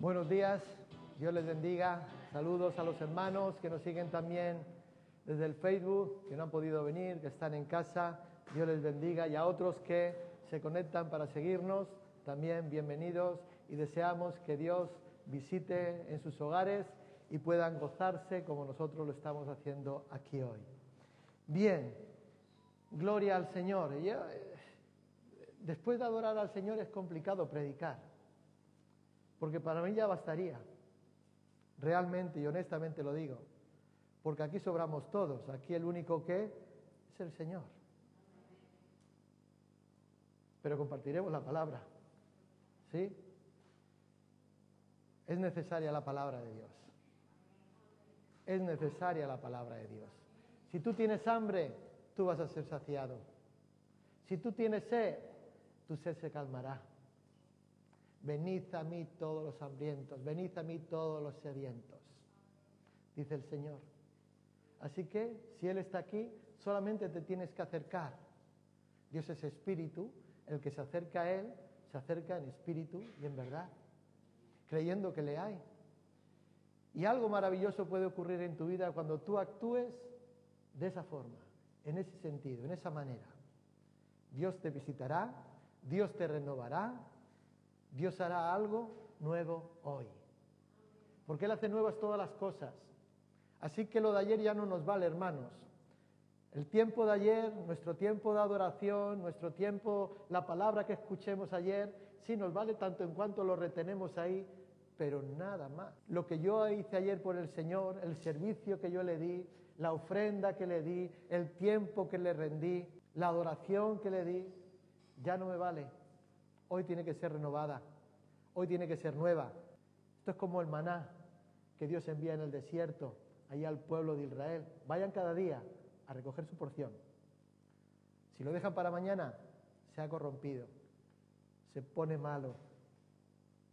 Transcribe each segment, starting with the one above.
Buenos días, Dios les bendiga. Saludos a los hermanos que nos siguen también desde el Facebook, que no han podido venir, que están en casa. Dios les bendiga. Y a otros que se conectan para seguirnos, también bienvenidos y deseamos que Dios visite en sus hogares y puedan gozarse como nosotros lo estamos haciendo aquí hoy. Bien, gloria al Señor. Eh, después de adorar al Señor es complicado predicar, porque para mí ya bastaría, realmente y honestamente lo digo, porque aquí sobramos todos, aquí el único que es el Señor. Pero compartiremos la palabra, ¿sí? Es necesaria la palabra de Dios. Es necesaria la palabra de Dios. Si tú tienes hambre, tú vas a ser saciado. Si tú tienes sed, tu sed se calmará. Venid a mí todos los hambrientos, venid a mí todos los sedientos, dice el Señor. Así que, si Él está aquí, solamente te tienes que acercar. Dios es espíritu, el que se acerca a Él, se acerca en espíritu y en verdad creyendo que le hay. Y algo maravilloso puede ocurrir en tu vida cuando tú actúes de esa forma, en ese sentido, en esa manera. Dios te visitará, Dios te renovará, Dios hará algo nuevo hoy. Porque Él hace nuevas todas las cosas. Así que lo de ayer ya no nos vale, hermanos. El tiempo de ayer, nuestro tiempo de adoración, nuestro tiempo, la palabra que escuchemos ayer, sí nos vale tanto en cuanto lo retenemos ahí pero nada más. Lo que yo hice ayer por el Señor, el servicio que yo le di, la ofrenda que le di, el tiempo que le rendí, la adoración que le di, ya no me vale. Hoy tiene que ser renovada, hoy tiene que ser nueva. Esto es como el maná que Dios envía en el desierto, allá al pueblo de Israel. Vayan cada día a recoger su porción. Si lo dejan para mañana, se ha corrompido, se pone malo.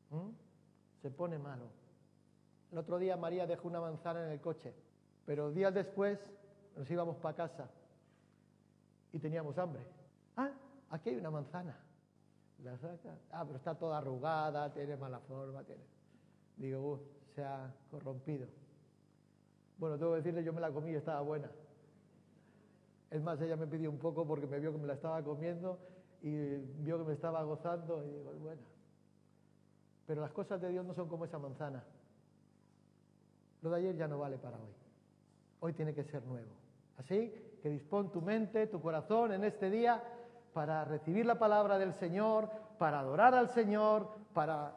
¿Mm? se pone malo. El otro día María dejó una manzana en el coche, pero días después nos íbamos para casa y teníamos hambre. Ah, aquí hay una manzana. La saca. Ah, pero está toda arrugada, tiene mala forma, tiene. Digo, se ha corrompido. Bueno, tengo que decirle, yo me la comí y estaba buena. Es más, ella me pidió un poco porque me vio que me la estaba comiendo y vio que me estaba gozando y digo, buena. Pero las cosas de Dios no son como esa manzana. Lo de ayer ya no vale para hoy. Hoy tiene que ser nuevo. Así que dispón tu mente, tu corazón en este día para recibir la palabra del Señor, para adorar al Señor, para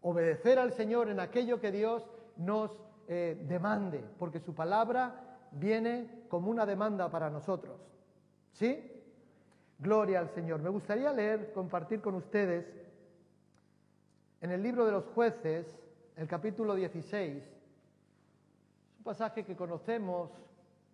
obedecer al Señor en aquello que Dios nos eh, demande, porque su palabra viene como una demanda para nosotros. ¿Sí? Gloria al Señor. Me gustaría leer, compartir con ustedes en el libro de los jueces, el capítulo 16, es un pasaje que conocemos,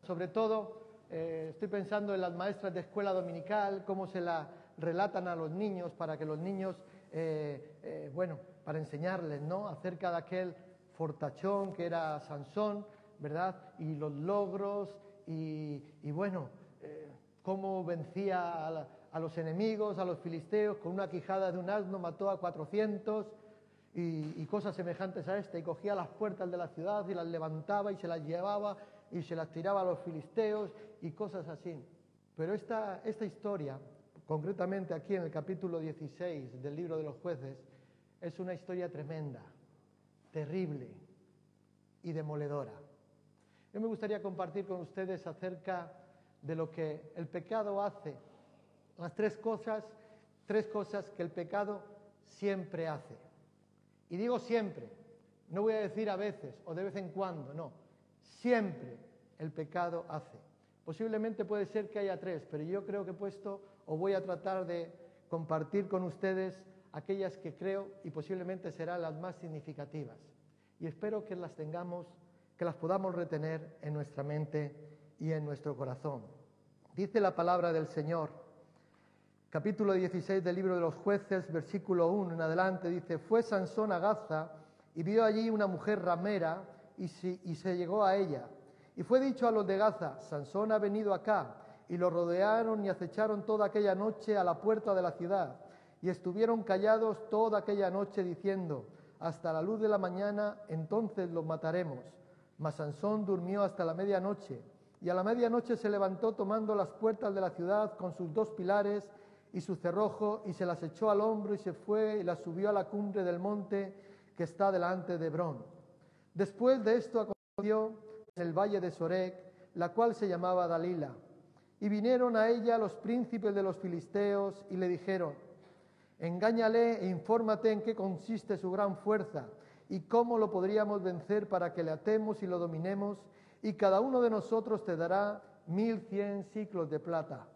sobre todo eh, estoy pensando en las maestras de escuela dominical, cómo se la relatan a los niños para que los niños, eh, eh, bueno, para enseñarles, ¿no? Acerca de aquel fortachón que era Sansón, ¿verdad? Y los logros y, bueno, cómo vencía a, los enemigos, a los filisteos, con una quijada de un asno mató a 400 y, cosas semejantes a esta, y cogía las puertas de la ciudad y las levantaba y se las llevaba y se las tiraba a los filisteos y cosas así. Pero esta, esta historia, concretamente aquí en el capítulo 16 del libro de los jueces, es una historia tremenda, terrible y demoledora. Yo me gustaría compartir con ustedes acerca de lo que el pecado hace las tres cosas, tres cosas que el pecado siempre hace. Y digo siempre, no voy a decir a veces o de vez en cuando, no, siempre el pecado hace. Posiblemente puede ser que haya tres, pero yo creo que he puesto o voy a tratar de compartir con ustedes aquellas que creo y posiblemente serán las más significativas. Y espero que las tengamos, que las podamos retener en nuestra mente y en nuestro corazón. Dice la palabra del Señor capítulo 16 del libro de los jueces, versículo 1 en adelante, dice, fue Sansón a Gaza y vio allí una mujer ramera y, y se llegó a ella. Y fue dicho a los de Gaza, Sansón ha venido acá. Y lo rodearon y acecharon toda aquella noche a la puerta de la ciudad. Y estuvieron callados toda aquella noche diciendo, hasta la luz de la mañana, entonces los mataremos. Mas Sansón durmió hasta la medianoche, y a la medianoche se levantó tomando las puertas de la ciudad con sus dos pilares y su cerrojo, y se las echó al hombro y se fue y las subió a la cumbre del monte que está delante de Hebrón. Después de esto aconteció el valle de Sorek, la cual se llamaba Dalila. Y vinieron a ella los príncipes de los filisteos y le dijeron, engáñale e infórmate en qué consiste su gran fuerza y cómo lo podríamos vencer para que le atemos y lo dominemos, y cada uno de nosotros te dará mil cien ciclos de plata.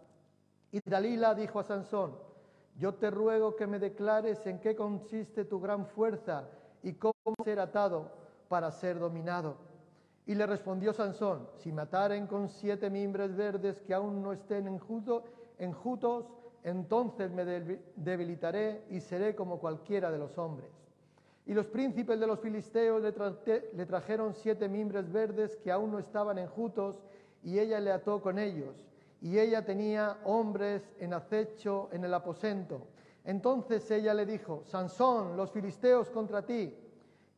Y Dalila dijo a Sansón, yo te ruego que me declares en qué consiste tu gran fuerza y cómo ser atado para ser dominado. Y le respondió Sansón, si mataren con siete mimbres verdes que aún no estén enjutos, entonces me debilitaré y seré como cualquiera de los hombres. Y los príncipes de los filisteos le, trajeron siete mimbres verdes que aún no estaban enjutos, y ella le ató con ellos. Y ella tenía hombres en acecho en el aposento. Entonces ella le dijo, Sansón, los filisteos contra ti.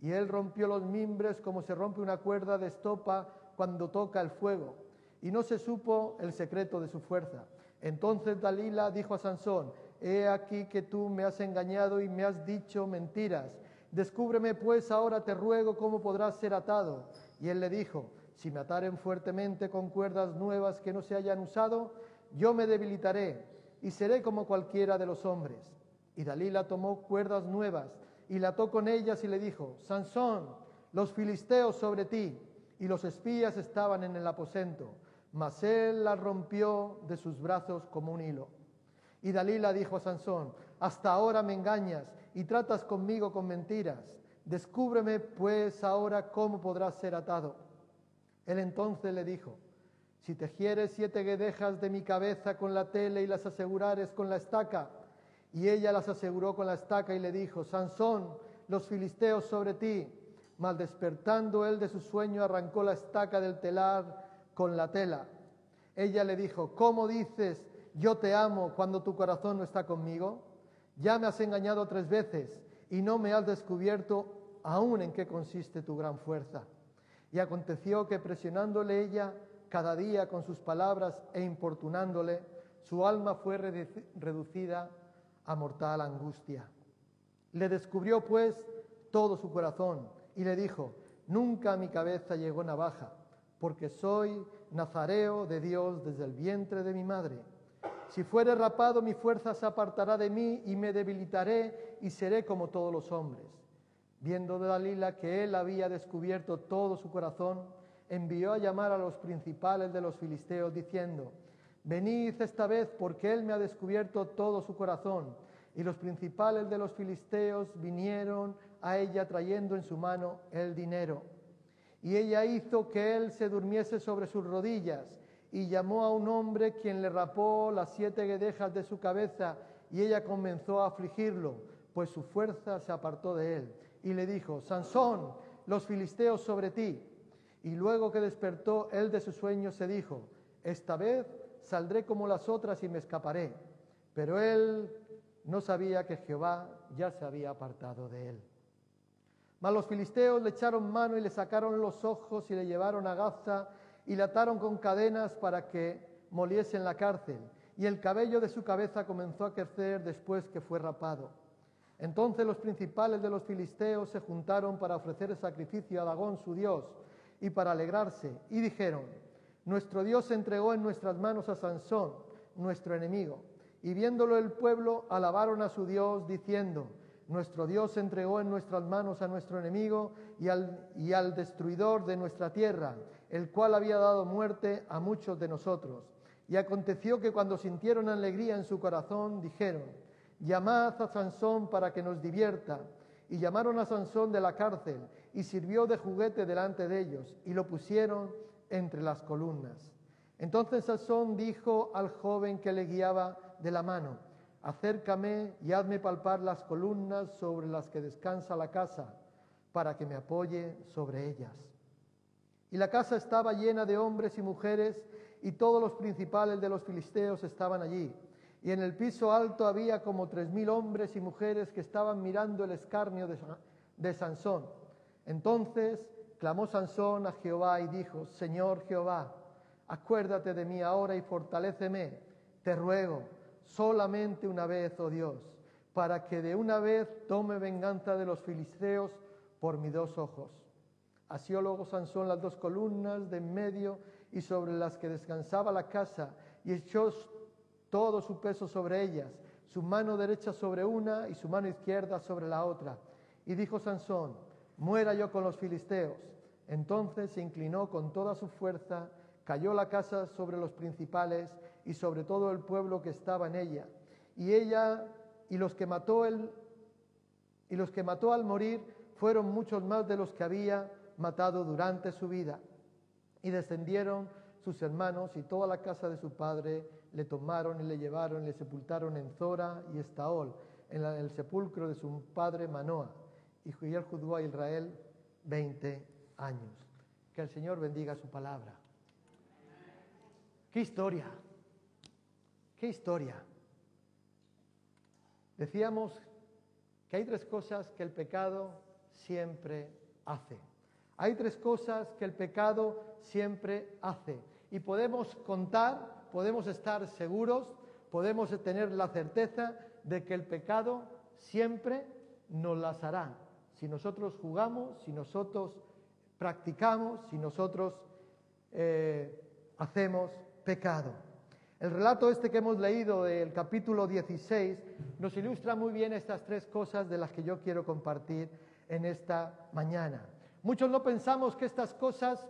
Y él rompió los mimbres como se rompe una cuerda de estopa cuando toca el fuego. Y no se supo el secreto de su fuerza. Entonces Dalila dijo a Sansón, he aquí que tú me has engañado y me has dicho mentiras. Descúbreme pues ahora, te ruego, cómo podrás ser atado. Y él le dijo, si me ataren fuertemente con cuerdas nuevas que no se hayan usado, yo me debilitaré y seré como cualquiera de los hombres. Y Dalila tomó cuerdas nuevas y la ató con ellas y le dijo, Sansón, los filisteos sobre ti. Y los espías estaban en el aposento, mas él la rompió de sus brazos como un hilo. Y Dalila dijo a Sansón, hasta ahora me engañas y tratas conmigo con mentiras. Descúbreme pues ahora cómo podrás ser atado. Él entonces le dijo, si tejieres siete guedejas de mi cabeza con la tela y las asegurares con la estaca, y ella las aseguró con la estaca y le dijo, Sansón, los filisteos sobre ti. Mal despertando él de su sueño, arrancó la estaca del telar con la tela. Ella le dijo, ¿cómo dices, yo te amo cuando tu corazón no está conmigo? Ya me has engañado tres veces y no me has descubierto aún en qué consiste tu gran fuerza. Y aconteció que presionándole ella cada día con sus palabras e importunándole, su alma fue reducida a mortal angustia. Le descubrió pues todo su corazón y le dijo, nunca a mi cabeza llegó navaja, porque soy nazareo de Dios desde el vientre de mi madre. Si fuere rapado, mi fuerza se apartará de mí y me debilitaré y seré como todos los hombres. Viendo Dalila que él había descubierto todo su corazón, envió a llamar a los principales de los filisteos diciendo, Venid esta vez porque él me ha descubierto todo su corazón. Y los principales de los filisteos vinieron a ella trayendo en su mano el dinero. Y ella hizo que él se durmiese sobre sus rodillas y llamó a un hombre quien le rapó las siete guedejas de su cabeza y ella comenzó a afligirlo, pues su fuerza se apartó de él. Y le dijo, Sansón, los filisteos sobre ti. Y luego que despertó él de su sueño se dijo, esta vez saldré como las otras y me escaparé. Pero él no sabía que Jehová ya se había apartado de él. Mas los filisteos le echaron mano y le sacaron los ojos y le llevaron a Gaza y le ataron con cadenas para que moliese en la cárcel. Y el cabello de su cabeza comenzó a crecer después que fue rapado. Entonces los principales de los filisteos se juntaron para ofrecer sacrificio a Dagón su dios y para alegrarse y dijeron, nuestro Dios entregó en nuestras manos a Sansón, nuestro enemigo. Y viéndolo el pueblo, alabaron a su Dios, diciendo, nuestro Dios entregó en nuestras manos a nuestro enemigo y al, y al destruidor de nuestra tierra, el cual había dado muerte a muchos de nosotros. Y aconteció que cuando sintieron alegría en su corazón, dijeron, llamad a Sansón para que nos divierta. Y llamaron a Sansón de la cárcel, y sirvió de juguete delante de ellos, y lo pusieron entre las columnas. Entonces Sansón dijo al joven que le guiaba de la mano, acércame y hazme palpar las columnas sobre las que descansa la casa, para que me apoye sobre ellas. Y la casa estaba llena de hombres y mujeres, y todos los principales de los filisteos estaban allí. Y en el piso alto había como tres mil hombres y mujeres que estaban mirando el escarnio de Sansón. Entonces clamó Sansón a Jehová y dijo, Señor Jehová, acuérdate de mí ahora y fortaléceme, te ruego, solamente una vez, oh Dios, para que de una vez tome venganza de los filisteos por mis dos ojos. Asió luego Sansón las dos columnas de en medio y sobre las que descansaba la casa, y echó todo su peso sobre ellas, su mano derecha sobre una y su mano izquierda sobre la otra. Y dijo Sansón, muera yo con los filisteos. Entonces se inclinó con toda su fuerza, cayó la casa sobre los principales y sobre todo el pueblo que estaba en ella. Y ella y los que mató él y los que mató al morir fueron muchos más de los que había matado durante su vida. Y descendieron sus hermanos y toda la casa de su padre le tomaron y le llevaron y le sepultaron en Zora y Estaol, en el sepulcro de su padre Manoa. Y él juzgó a Israel 20 años. Que el Señor bendiga su palabra. ¡Qué historia! ¡Qué historia! Decíamos que hay tres cosas que el pecado siempre hace. Hay tres cosas que el pecado siempre hace. Y podemos contar, podemos estar seguros, podemos tener la certeza de que el pecado siempre nos las hará. Si nosotros jugamos, si nosotros practicamos, si nosotros eh, hacemos pecado. El relato este que hemos leído del capítulo 16 nos ilustra muy bien estas tres cosas de las que yo quiero compartir en esta mañana. Muchos no pensamos que estas cosas,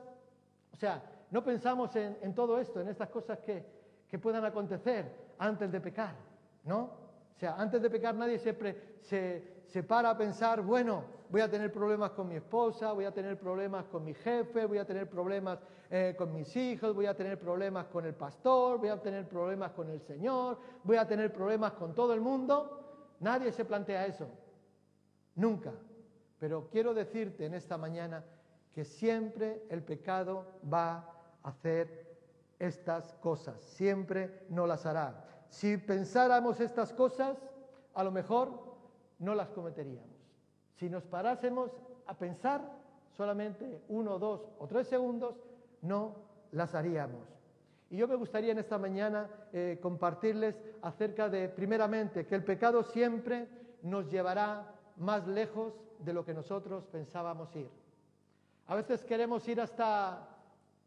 o sea, no pensamos en, todo esto, en estas cosas que, que, puedan acontecer antes de pecar, ¿no? O sea, antes de pecar nadie siempre se, se para a pensar, bueno, voy a tener problemas con mi esposa, voy a tener problemas con mi jefe, voy a tener problemas eh, con mis hijos, voy a tener problemas con el pastor, voy a tener problemas con el Señor, voy a tener problemas con todo el mundo. Nadie se plantea eso, nunca. Pero quiero decirte en esta mañana que siempre el pecado va a hacer estas cosas, siempre no las hará. Si pensáramos estas cosas, a lo mejor no las cometeríamos. Si nos parásemos a pensar solamente uno, dos o tres segundos, no las haríamos. Y yo me gustaría en esta mañana eh, compartirles acerca de, primeramente, que el pecado siempre nos llevará más lejos de lo que nosotros pensábamos ir. A veces queremos ir hasta,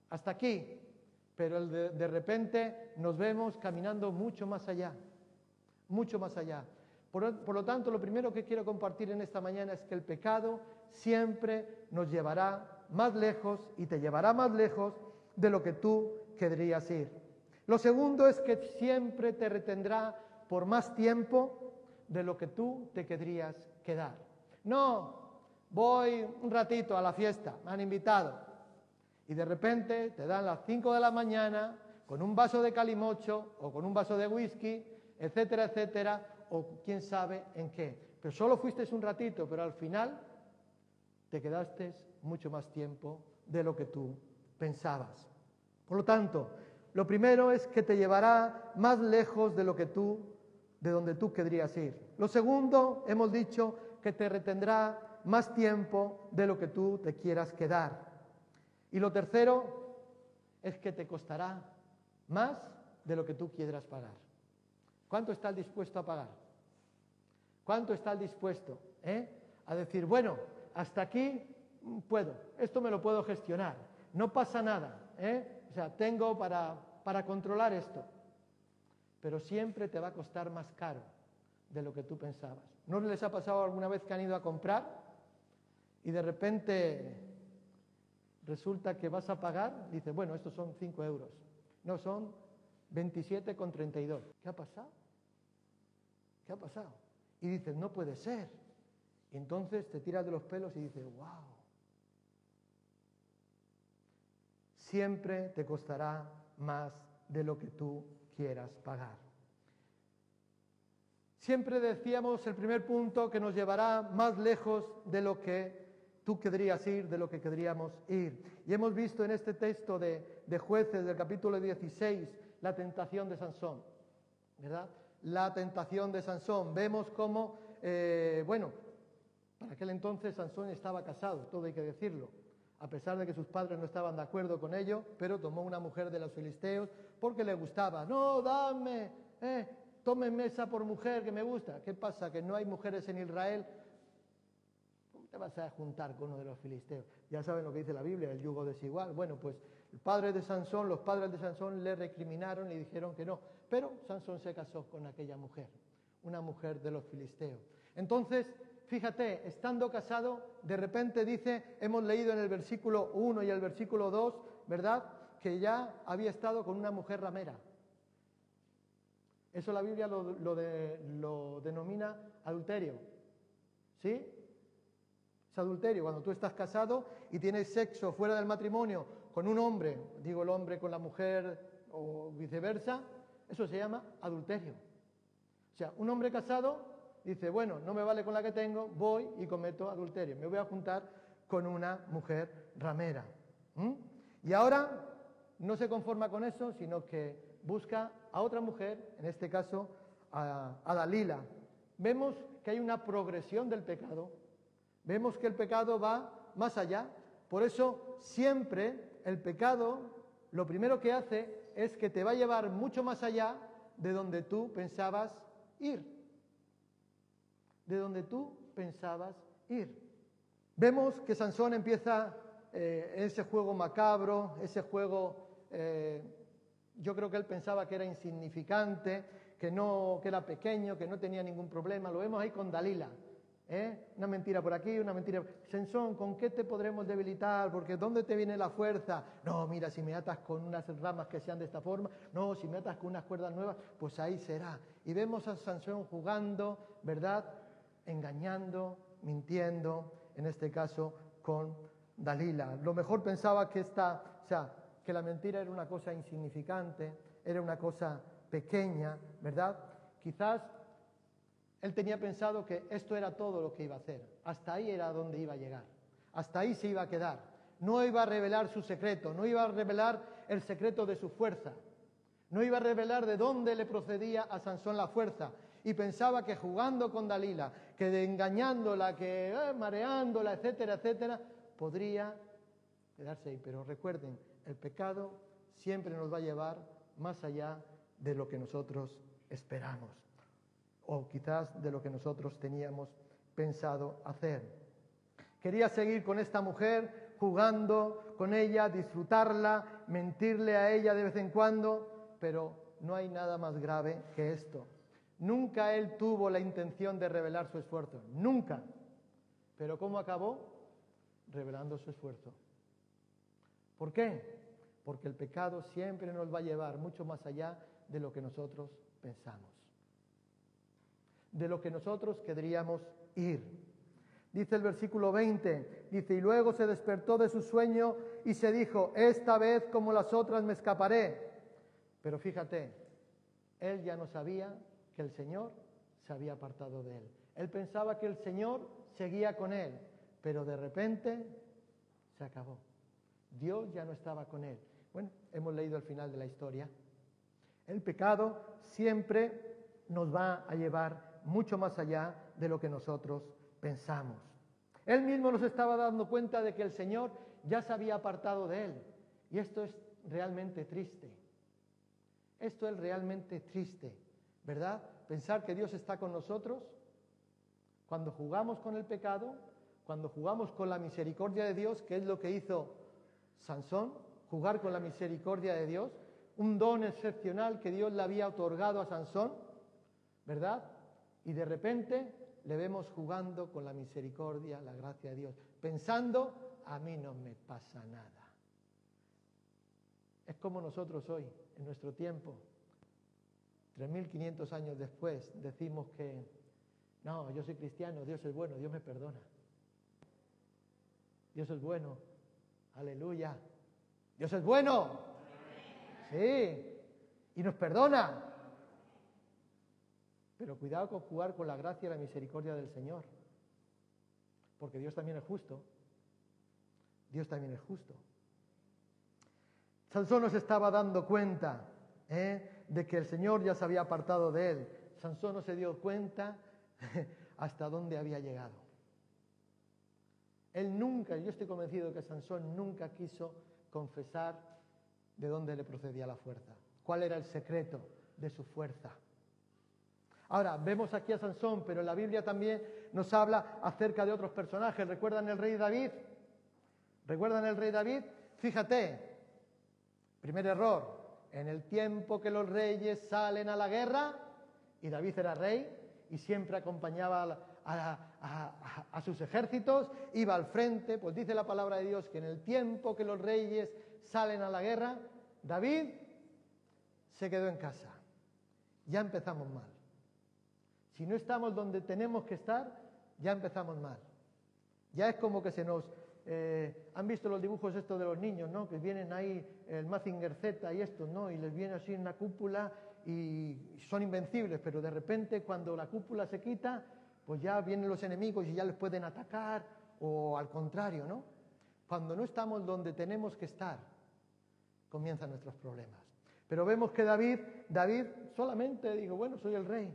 hasta aquí, pero de, de repente nos vemos caminando mucho más allá, mucho más allá. Por, por, lo tanto, lo primero que quiero compartir en esta mañana es que el pecado siempre nos llevará más lejos y te llevará más lejos de lo que tú querrías ir. Lo segundo es que siempre te retendrá por más tiempo de lo que tú te querrías quedar. No, voy un ratito a la fiesta, me han invitado. Y de repente te dan las 5 de la mañana con un vaso de calimocho o con un vaso de whisky, etcétera, etcétera, o quién sabe en qué. Pero solo fuiste un ratito, pero al final te quedaste mucho más tiempo de lo que tú pensabas. Por lo tanto, lo primero es que te llevará más lejos de lo que tú, de donde tú querrías ir. Lo segundo, hemos dicho, que te retendrá más tiempo de lo que tú te quieras quedar. Y lo tercero es que te costará más de lo que tú quieras pagar. ¿Cuánto estás dispuesto a pagar? ¿Cuánto estás dispuesto eh, a decir, bueno, hasta aquí puedo, esto me lo puedo gestionar, no pasa nada, eh? o sea, tengo para, para controlar esto, pero siempre te va a costar más caro de lo que tú pensabas. ¿No les ha pasado alguna vez que han ido a comprar y de repente resulta que vas a pagar? Dice, bueno, estos son 5 euros. No, son 27,32. ¿Qué ha pasado? ¿Qué ha pasado? Y dices, no puede ser. Entonces te tiras de los pelos y dices, wow. Siempre te costará más de lo que tú quieras pagar. Siempre decíamos el primer punto que nos llevará más lejos de lo que tú querrías ir, de lo que querríamos ir. Y hemos visto en este texto de, jueces del capítulo 16 la tentación de Sansón, ¿verdad? La tentación de Sansón. Vemos cómo, eh, bueno, Para aquel entonces Sansón estaba casado, todo hay que decirlo, a pesar de que sus padres no estaban de acuerdo con ello, pero tomó una mujer de los filisteos porque le gustaba. No, dame, eh, mesa por mujer que me gusta. ¿Qué pasa? Que no hay mujeres en Israel. ¿Cómo te vas a juntar con uno de los filisteos? Ya saben lo que dice la Biblia, el yugo desigual. Bueno, pues el padre de Sansón, los padres de Sansón le recriminaron y dijeron que no. Pero Sansón se casó con aquella mujer, una mujer de los filisteos. Entonces, fíjate, estando casado, de repente dice, hemos leído en el versículo 1 y el versículo 2, ¿verdad? Que ya había estado con una mujer ramera. Eso la Biblia lo, denomina adulterio. ¿Sí? Es adulterio. Cuando tú estás casado y tienes sexo fuera del matrimonio con un hombre, digo el hombre con la mujer o viceversa, eso se llama adulterio. O sea, un hombre casado dice, bueno, no me vale con la que tengo, voy y cometo adulterio. Me voy a juntar con una mujer ramera. Y ahora no se conforma con eso, sino que busca a otra mujer, en este caso a, a Dalila. Vemos que hay una progresión del pecado. Vemos que el pecado va más allá. Por eso siempre el pecado lo primero que hace es que te va a llevar mucho más allá de donde tú pensabas ir de donde tú pensabas ir. Vemos que Sansón empieza eh, ese juego macabro, ese juego, eh, yo creo que él pensaba que era insignificante, que, no, que era pequeño, que no tenía ningún problema. Lo vemos ahí con Dalila. ¿Eh? Una mentira por aquí, una mentira. Sansón, ¿con qué te podremos debilitar? Porque ¿dónde te viene la fuerza? No, mira, si me atas con unas ramas que sean de esta forma, no, si me atas con unas cuerdas nuevas, pues ahí será. Y vemos a Sansón jugando, ¿verdad? engañando, mintiendo, en este caso con Dalila. Lo mejor pensaba que esta, o sea, que la mentira era una cosa insignificante, era una cosa pequeña, ¿verdad? Quizás él tenía pensado que esto era todo lo que iba a hacer, hasta ahí era donde iba a llegar, hasta ahí se iba a quedar. No iba a revelar su secreto, no iba a revelar el secreto de su fuerza, no iba a revelar de dónde le procedía a Sansón la fuerza, y pensaba que jugando con Dalila, que engañándola, que eh, mareándola, etcétera, etcétera, podría quedarse ahí. Pero recuerden, el pecado siempre nos va a llevar más allá de lo que nosotros esperamos o quizás de lo que nosotros teníamos pensado hacer. Quería seguir con esta mujer, jugando con ella, disfrutarla, mentirle a ella de vez en cuando, pero no hay nada más grave que esto. Nunca él tuvo la intención de revelar su esfuerzo, nunca. Pero ¿cómo acabó? Revelando su esfuerzo. ¿Por qué? Porque el pecado siempre nos va a llevar mucho más allá de lo que nosotros pensamos, de lo que nosotros querríamos ir. Dice el versículo 20, dice, y luego se despertó de su sueño y se dijo, esta vez como las otras me escaparé. Pero fíjate, él ya no sabía que el Señor se había apartado de él. Él pensaba que el Señor seguía con él, pero de repente se acabó. Dios ya no estaba con él. Bueno, hemos leído el final de la historia. El pecado siempre nos va a llevar mucho más allá de lo que nosotros pensamos. Él mismo nos estaba dando cuenta de que el Señor ya se había apartado de él. Y esto es realmente triste. Esto es realmente triste. ¿verdad? Pensar que Dios está con nosotros cuando jugamos con el pecado, cuando jugamos con la misericordia de Dios, que es lo que hizo Sansón, jugar con la misericordia de Dios, un don excepcional que Dios le había otorgado a Sansón, ¿verdad? Y de repente le vemos jugando con la misericordia, la gracia de Dios, pensando, a mí no me pasa nada. Es como nosotros hoy, en nuestro tiempo, 3.500 años después decimos que, no, yo soy cristiano, Dios es bueno, Dios me perdona. Dios es bueno, aleluya. Dios es bueno. Sí, y nos perdona. Pero cuidado con jugar con la gracia y la misericordia del Señor. Porque Dios también es justo. Dios también es justo. Sansón nos estaba dando cuenta ¿eh? de que el Señor ya se había apartado de él. Sansón no se dio cuenta hasta dónde había llegado. Él nunca, yo estoy convencido que Sansón nunca quiso confesar de dónde le procedía la fuerza, cuál era el secreto de su fuerza. Ahora, vemos aquí a Sansón, pero la Biblia también nos habla acerca de otros personajes. ¿Recuerdan el rey David? ¿Recuerdan el rey David? Fíjate, primer error, en el tiempo que los reyes salen a la guerra, y David era rey y siempre acompañaba a, sus ejércitos, iba al frente, pues dice la palabra de Dios que en el tiempo que los reyes salen a la guerra, David se quedó en casa. Ya empezamos mal. Si no estamos donde tenemos que estar, ya empezamos mal. Ya es como que se nos... Eh, han visto los dibujos estos de los niños, ¿no? Que vienen ahí el Mazinger Z y estos, ¿no? Y les viene así en una cúpula y son invencibles, pero de repente cuando la cúpula se quita, pues ya vienen los enemigos y ya les pueden atacar, o al contrario, ¿no? Cuando no estamos donde tenemos que estar, comienzan nuestros problemas. Pero vemos que David, David solamente dijo, bueno, soy el rey.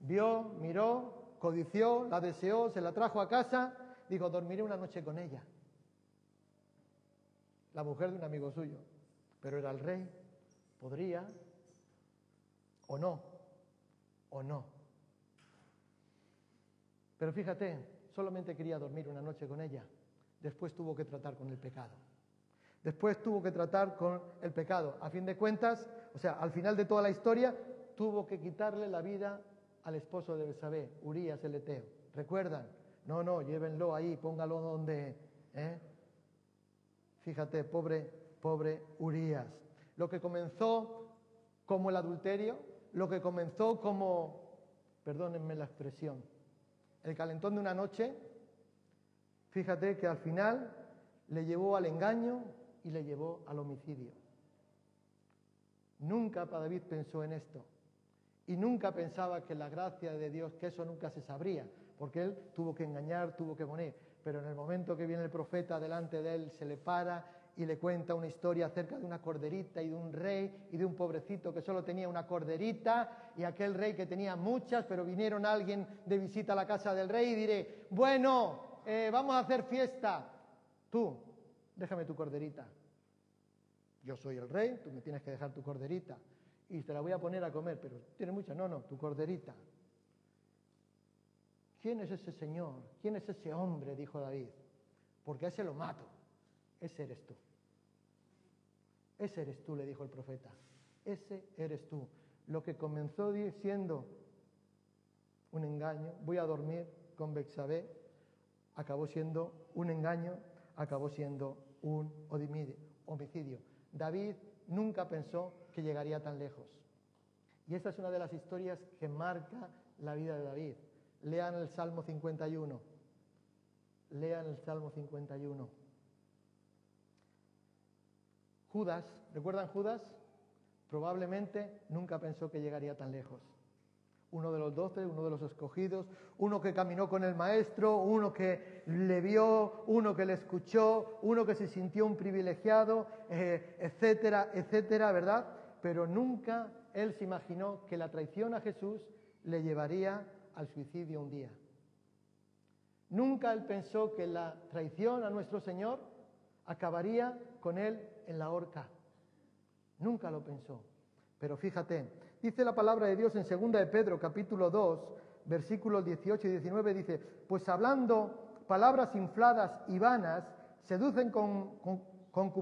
Vio, miró, codició, la deseó, se la trajo a casa, dijo, dormiré una noche con ella. La mujer de un amigo suyo. Pero era el rey, podría, o no, o no. Pero fíjate, solamente quería dormir una noche con ella. Después tuvo que tratar con el pecado. Después tuvo que tratar con el pecado. A fin de cuentas, o sea, al final de toda la historia, tuvo que quitarle la vida al esposo de Besabé, Urias el Eteo. ¿Recuerdan? No, no, llévenlo ahí, póngalo donde. ¿eh? Fíjate, pobre, pobre Urias. Lo que comenzó como el adulterio, lo que comenzó como, perdónenme la expresión, el calentón de una noche, fíjate que al final le llevó al engaño y le llevó al homicidio. Nunca David pensó en esto y nunca pensaba que la gracia de Dios, que eso nunca se sabría, porque él tuvo que engañar, tuvo que poner, pero en el momento que viene el profeta delante de él, se le para y le cuenta una historia acerca de una corderita y de un rey y de un pobrecito que solo tenía una corderita y aquel rey que tenía muchas, pero vinieron alguien de visita a la casa del rey y diré, bueno, eh, vamos a hacer fiesta. Tú, déjame tu corderita. Yo soy el rey, tú me tienes que dejar tu corderita y te la voy a poner a comer, pero tiene muchas, no, no, tu corderita. ¿Quién es ese señor? ¿Quién es ese hombre? dijo David. Porque a ese lo mato. Ese eres tú. Ese eres tú, le dijo el profeta. Ese eres tú. Lo que comenzó siendo un engaño, voy a dormir con Bexabé, acabó siendo un engaño, acabó siendo un homicidio. David nunca pensó llegaría tan lejos. Y esta es una de las historias que marca la vida de David. Lean el Salmo 51. Lean el Salmo 51. Judas, ¿recuerdan Judas? Probablemente nunca pensó que llegaría tan lejos. Uno de los doce, uno de los escogidos, uno que caminó con el maestro, uno que le vio, uno que le escuchó, uno que se sintió un privilegiado, eh, etcétera, etcétera, ¿verdad? Pero nunca él se imaginó que la traición a Jesús le llevaría al suicidio un día. Nunca él pensó que la traición a nuestro Señor acabaría con él en la horca. Nunca lo pensó. Pero fíjate, dice la palabra de Dios en 2 de Pedro capítulo 2, versículos 18 y 19, dice, pues hablando palabras infladas y vanas, seducen con, con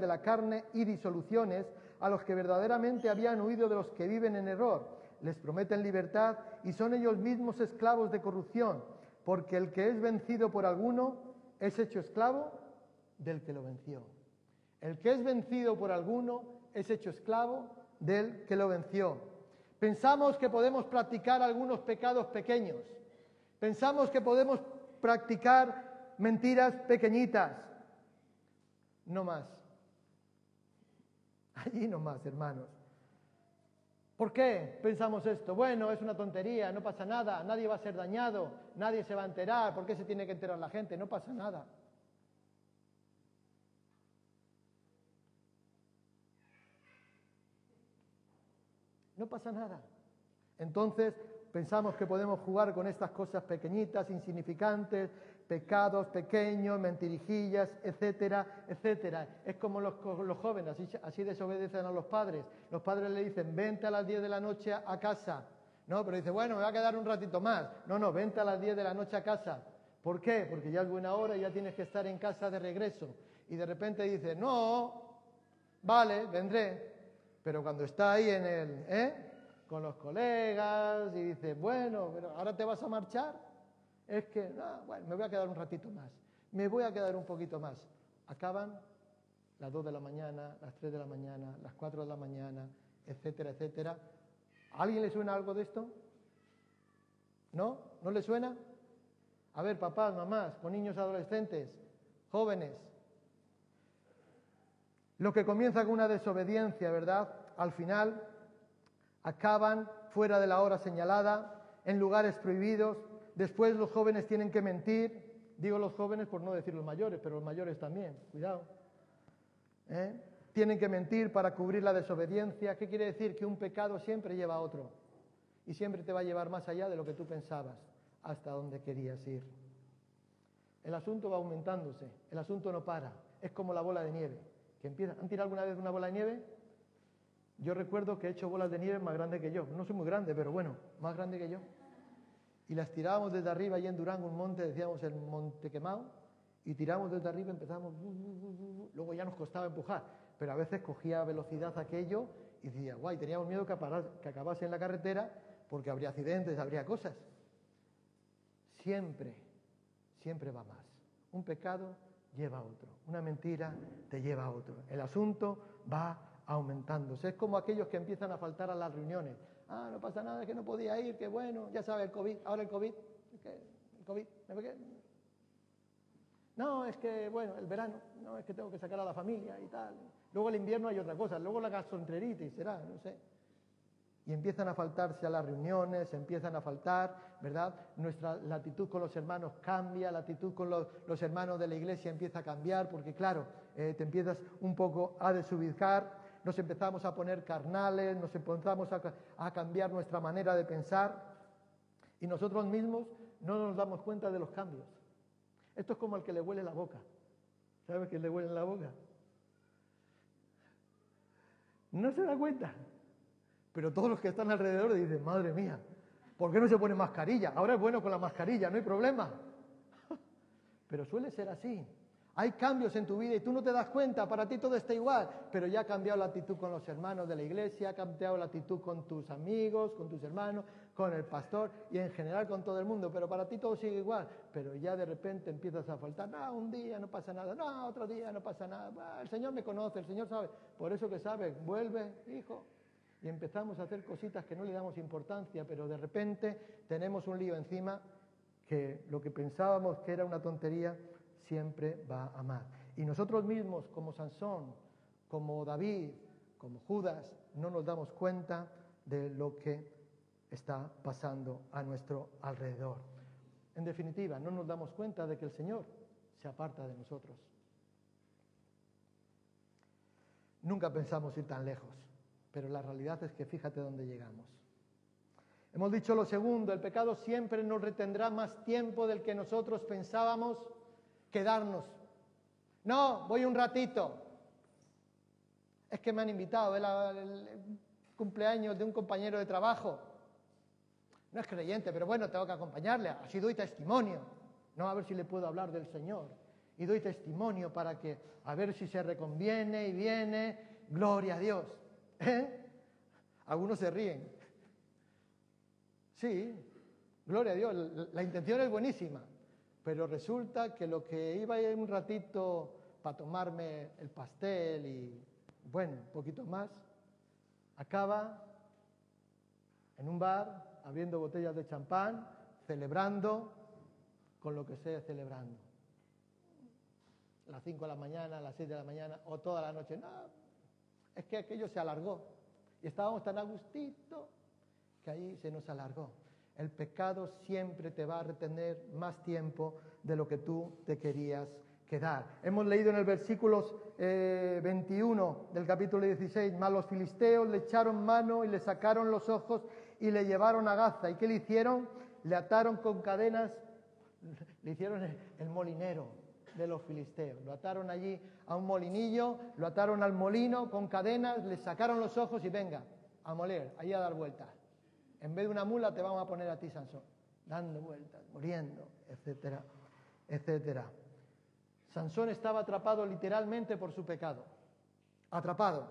de la carne y disoluciones a los que verdaderamente habían huido de los que viven en error. Les prometen libertad y son ellos mismos esclavos de corrupción, porque el que es vencido por alguno es hecho esclavo del que lo venció. El que es vencido por alguno es hecho esclavo del que lo venció. Pensamos que podemos practicar algunos pecados pequeños. Pensamos que podemos practicar mentiras pequeñitas. No más. Allí no más, hermanos. ¿Por qué pensamos esto? Bueno, es una tontería, no pasa nada, nadie va a ser dañado, nadie se va a enterar, ¿por qué se tiene que enterar la gente? No pasa nada. No pasa nada. Entonces pensamos que podemos jugar con estas cosas pequeñitas, insignificantes, pecados pequeños, mentirijillas, etcétera, etcétera. Es como los, los jóvenes, así, así, desobedecen a los padres. Los padres le dicen, vente a las 10 de la noche a casa. No, pero dice, bueno, me va a quedar un ratito más. No, no, vente a las 10 de la noche a casa. ¿Por qué? Porque ya es buena hora y ya tienes que estar en casa de regreso. Y de repente dice, no, vale, vendré. Pero cuando está ahí en el, ¿eh? con los colegas y dice, bueno, pero ahora te vas a marchar, es que, bueno, me voy a quedar un ratito más, me voy a quedar un poquito más. Acaban las 2 de la mañana, las 3 de la mañana, las 4 de la mañana, etcétera, etcétera. ¿A alguien le suena algo de esto? ¿No? ¿No le suena? A ver, papás, mamás, con niños adolescentes, jóvenes. Lo que comienza con una desobediencia, ¿verdad? Al final acaban fuera de la hora señalada, en lugares prohibidos. Después los jóvenes tienen que mentir. Digo los jóvenes por no decir los mayores, pero los mayores también, cuidado. ¿Eh? Tienen que mentir para cubrir la desobediencia. ¿Qué quiere decir? Que un pecado siempre lleva a otro. Y siempre te va a llevar más allá de lo que tú pensabas, hasta donde querías ir. El asunto va aumentándose, el asunto no para. Es como la bola de nieve. ¿Han tirado alguna vez una bola de nieve? Yo recuerdo que he hecho bolas de nieve más grandes que yo. No soy muy grande, pero bueno, más grande que yo. Y las tirábamos desde arriba, allí en Durango, un monte, decíamos el Monte Quemado, y tiramos desde arriba, empezamos, luego ya nos costaba empujar, pero a veces cogía velocidad aquello y decía, guay, teníamos miedo que, que acabase en la carretera porque habría accidentes, habría cosas. Siempre, siempre va más. Un pecado lleva a otro, una mentira te lleva a otro. El asunto va aumentándose. Es como aquellos que empiezan a faltar a las reuniones. Ah, no pasa nada, es que no podía ir, que bueno, ya sabe el COVID, ahora el COVID, el COVID, no, es que, bueno, el verano, no, es que tengo que sacar a la familia y tal. Luego el invierno hay otra cosa, luego la gastroenteritis será, no sé. Y empiezan a faltarse a las reuniones, empiezan a faltar, ¿verdad? Nuestra latitud con los hermanos cambia, la actitud con los, hermanos de la iglesia empieza a cambiar, porque claro, eh, te empiezas un poco a desubicar, nos empezamos a poner carnales, nos empezamos a, cambiar nuestra manera de pensar y nosotros mismos no nos damos cuenta de los cambios. Esto es como el que le huele la boca. ¿Sabes que le huele la boca? No se da cuenta. Pero todos los que están alrededor dicen, madre mía, ¿por qué no se pone mascarilla? Ahora es bueno con la mascarilla, no hay problema. Pero suele ser así. Hay cambios en tu vida y tú no te das cuenta, para ti todo está igual, pero ya ha cambiado la actitud con los hermanos de la iglesia, ha cambiado la actitud con tus amigos, con tus hermanos, con el pastor y en general con todo el mundo, pero para ti todo sigue igual, pero ya de repente empiezas a faltar, no, un día no pasa nada, no, otro día no pasa nada, el Señor me conoce, el Señor sabe, por eso que sabe, vuelve, hijo, y empezamos a hacer cositas que no le damos importancia, pero de repente tenemos un lío encima que lo que pensábamos que era una tontería, siempre va a amar. Y nosotros mismos, como Sansón, como David, como Judas, no nos damos cuenta de lo que está pasando a nuestro alrededor. En definitiva, no nos damos cuenta de que el Señor se aparta de nosotros. Nunca pensamos ir tan lejos, pero la realidad es que fíjate dónde llegamos. Hemos dicho lo segundo, el pecado siempre nos retendrá más tiempo del que nosotros pensábamos quedarnos. No, voy un ratito. Es que me han invitado, el, el cumpleaños de un compañero de trabajo. No es creyente, pero bueno, tengo que acompañarle. Así doy testimonio. No, a ver si le puedo hablar del Señor. Y doy testimonio para que, a ver si se reconviene y viene. Gloria a Dios. ¿Eh? Algunos se ríen. Sí, gloria a Dios. La intención es buenísima. Pero resulta que lo que iba a ir un ratito para tomarme el pastel y, bueno, un poquito más, acaba en un bar abriendo botellas de champán, celebrando con lo que sea celebrando. Las 5 de la mañana, las 6 de la mañana o toda la noche. No, es que aquello se alargó. Y estábamos tan a gustito que ahí se nos alargó el pecado siempre te va a retener más tiempo de lo que tú te querías quedar. Hemos leído en el versículo 21 eh, del capítulo 16, mas los filisteos le echaron mano y le sacaron los ojos y le llevaron a Gaza. ¿Y qué le hicieron? Le ataron con cadenas, le hicieron el, molinero de los filisteos. Lo ataron allí a un molinillo, lo ataron al molino con cadenas, le sacaron los ojos y venga, a moler, allí a dar vueltas. En vez de una mula te vamos a poner a ti, Sansón, dando vueltas, muriendo, etcétera, etcétera. Sansón estaba atrapado literalmente por su pecado. Atrapado,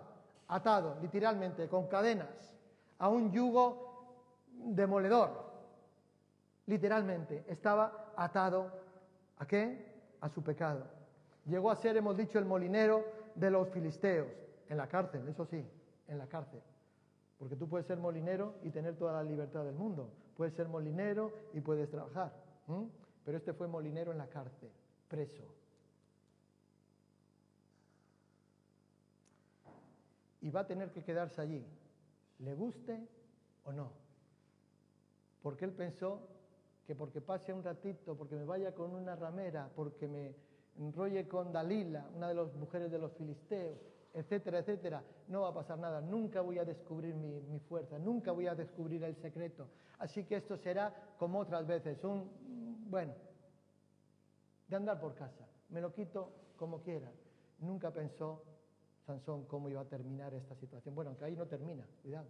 atado literalmente con cadenas a un yugo demoledor. Literalmente estaba atado a qué? A su pecado. Llegó a ser, hemos dicho, el molinero de los filisteos. En la cárcel, eso sí, en la cárcel. Porque tú puedes ser molinero y tener toda la libertad del mundo. Puedes ser molinero y puedes trabajar. Pero este fue molinero en la cárcel, preso. Y va a tener que quedarse allí, le guste o no. Porque él pensó que porque pase un ratito, porque me vaya con una ramera, porque me enrolle con Dalila, una de las mujeres de los filisteos, etcétera, etcétera, no va a pasar nada. Nunca voy a descubrir mi, fuerza, nunca voy a descubrir el secreto. Así que esto será como otras veces, un, bueno, de andar por casa. Me lo quito como quiera. Nunca pensó Sansón cómo iba a terminar esta situación. Bueno, aunque ahí no termina, cuidado.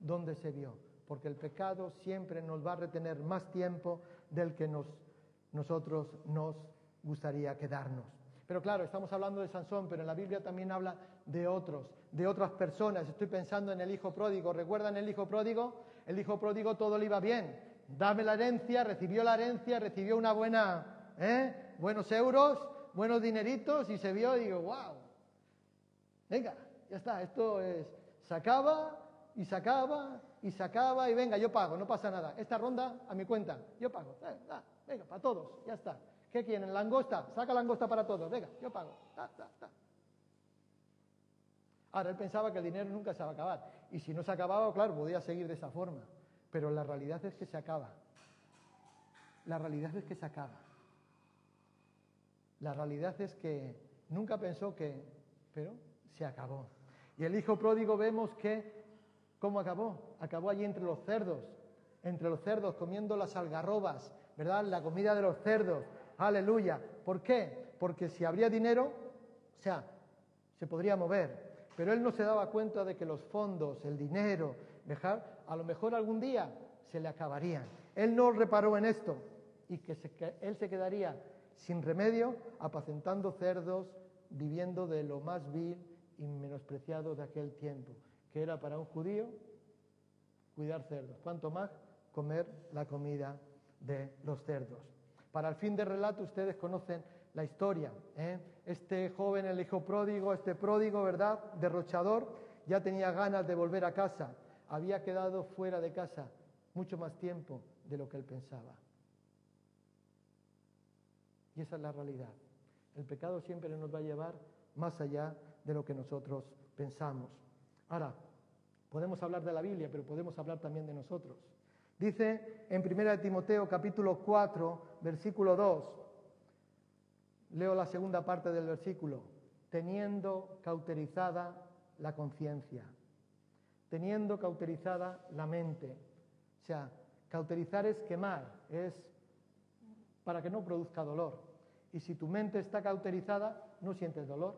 ¿Dónde se vio? Porque el pecado siempre nos va a retener más tiempo del que nos, nosotros nos gustaría quedarnos. Pero claro, estamos hablando de Sansón, pero en la Biblia también habla de otros, de otras personas. Estoy pensando en el hijo pródigo. ¿Recuerdan el hijo pródigo? El hijo pródigo todo le iba bien. Dame la herencia, recibió la herencia, recibió una buena, ¿eh? buenos euros, buenos dineritos y se vio y digo, wow. Venga, ya está, esto es, se acaba y se acaba y se acaba y venga, yo pago, no pasa nada. Esta ronda a mi cuenta, yo pago. Eh, venga, para todos, ya está. ¿Qué quieren? ¿Langosta? Saca langosta para todos. Venga, yo pago. Ahora, él pensaba que el dinero nunca se va a acabar. Y si no se acababa, claro, podía seguir de esa forma. Pero la realidad es que se acaba. La realidad es que se acaba. La realidad es que nunca pensó que, pero se acabó. Y el hijo pródigo vemos que, ¿cómo acabó? Acabó allí entre los cerdos, entre los cerdos comiendo las algarrobas, ¿verdad? La comida de los cerdos, Aleluya. ¿Por qué? Porque si habría dinero, o sea, se podría mover. Pero él no se daba cuenta de que los fondos, el dinero, a lo mejor algún día se le acabarían. Él no reparó en esto y que, él se quedaría sin remedio apacentando cerdos, viviendo de lo más vil y menospreciado de aquel tiempo, que era para un judío cuidar cerdos. Cuanto más comer la comida de los cerdos. Para el fin de relato ustedes conocen la historia. ¿eh? Este joven, el hijo pródigo, este pródigo, ¿verdad? Derrochador, ya tenía ganas de volver a casa. Había quedado fuera de casa mucho más tiempo de lo que él pensaba. Y esa es la realidad. El pecado siempre nos va a llevar más allá de lo que nosotros pensamos. Ahora, podemos hablar de la Biblia, pero podemos hablar también de nosotros. Dice en 1 Timoteo capítulo 4, versículo 2, leo la segunda parte del versículo, teniendo cauterizada la conciencia, teniendo cauterizada la mente. O sea, cauterizar es quemar, es para que no produzca dolor. Y si tu mente está cauterizada, no sientes dolor.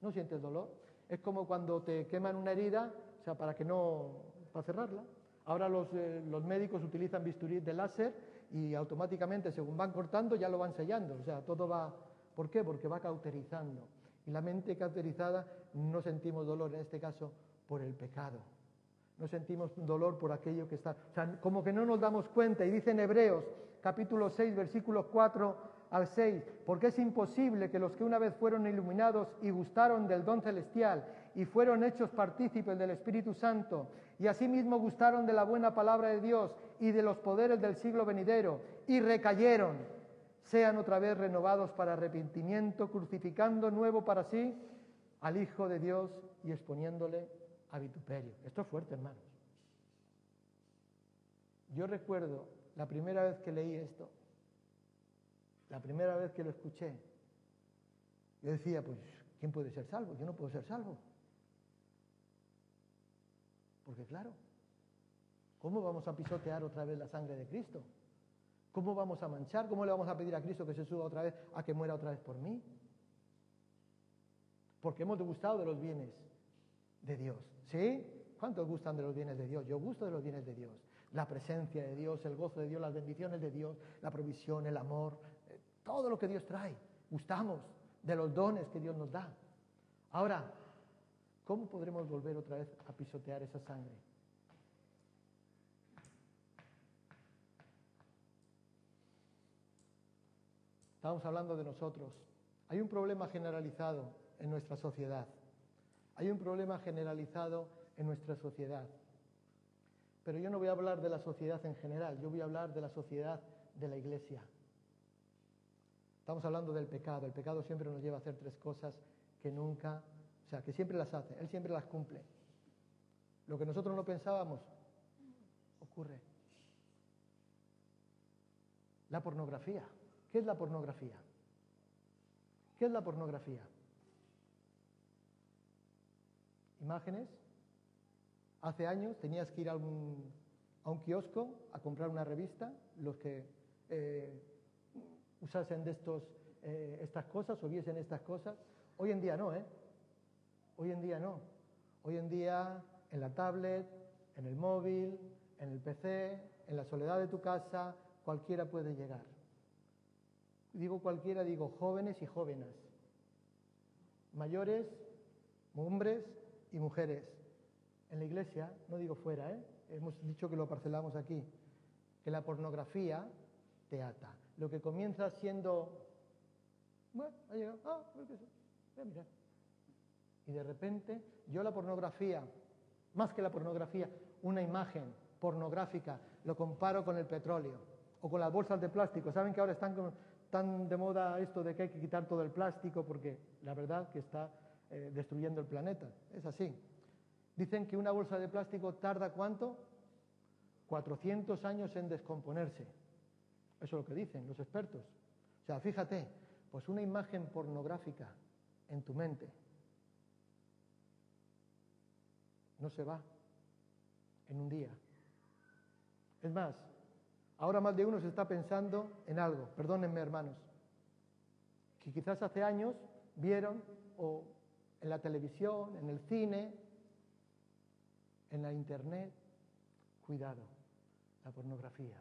No sientes dolor. Es como cuando te queman una herida, o sea, para que no, para cerrarla. Ahora eh, los, médicos utilizan bisturí de láser y automáticamente, según van cortando, ya lo van sellando. O sea, todo va... ¿Por qué? Porque va cauterizando. Y la mente cauterizada no sentimos dolor, en este caso, por el pecado. No sentimos dolor por aquello que está... O sea, como que no nos damos cuenta. Y dice en Hebreos, capítulo 6, versículos 4 al 6, porque es imposible que los que una vez fueron iluminados y gustaron del don celestial y fueron hechos partícipes del Espíritu Santo, y asimismo gustaron de la buena palabra de Dios y de los poderes del siglo venidero, y recayeron, sean otra vez renovados para arrepentimiento, crucificando nuevo para sí al Hijo de Dios y exponiéndole a vituperio. Esto es fuerte, hermanos. Yo recuerdo la primera vez que leí esto, la primera vez que lo escuché, yo decía, pues, ¿quién puede ser salvo? Yo no puedo ser salvo. Porque claro, ¿cómo vamos a pisotear otra vez la sangre de Cristo? ¿Cómo vamos a manchar? ¿Cómo le vamos a pedir a Cristo que se suba otra vez, a que muera otra vez por mí? Porque hemos gustado de los bienes de Dios. ¿Sí? ¿Cuántos gustan de los bienes de Dios? Yo gusto de los bienes de Dios. La presencia de Dios, el gozo de Dios, las bendiciones de Dios, la provisión, el amor, eh, todo lo que Dios trae. Gustamos de los dones que Dios nos da. Ahora, ¿cómo podremos volver otra vez a pisotear esa sangre? Estamos hablando de nosotros. Hay un problema generalizado en nuestra sociedad. Hay un problema generalizado en nuestra sociedad. Pero yo no voy a hablar de la sociedad en general, yo voy a hablar de la sociedad de la iglesia. Estamos hablando del pecado. El pecado siempre nos lleva a hacer tres cosas que nunca, o sea, que siempre las hace, Él siempre las cumple. Lo que nosotros no pensábamos, ocurre. La pornografía. ¿Qué es la pornografía? ¿Qué es la pornografía? Imágenes. Hace años tenías que ir a un, a un kiosco a comprar una revista, los que eh, usasen de estos, eh, estas cosas o viesen estas cosas. Hoy en día no, ¿eh? Hoy en día no. Hoy en día en la tablet, en el móvil, en el PC, en la soledad de tu casa, cualquiera puede llegar. Digo cualquiera, digo jóvenes y jóvenes, mayores, hombres y mujeres. En la iglesia, no digo fuera, ¿eh? hemos dicho que lo parcelamos aquí, que la pornografía te ata. Lo que comienza siendo, bueno, ha llegado, ah, voy a mirar. Y de repente, yo la pornografía, más que la pornografía, una imagen pornográfica, lo comparo con el petróleo o con las bolsas de plástico. ¿Saben que ahora están tan de moda esto de que hay que quitar todo el plástico porque la verdad que está eh, destruyendo el planeta? Es así. Dicen que una bolsa de plástico tarda cuánto? 400 años en descomponerse. Eso es lo que dicen los expertos. O sea, fíjate, pues una imagen pornográfica en tu mente no se va en un día. Es más, ahora más de uno se está pensando en algo, perdónenme hermanos, que quizás hace años vieron o en la televisión, en el cine, en la internet, cuidado, la pornografía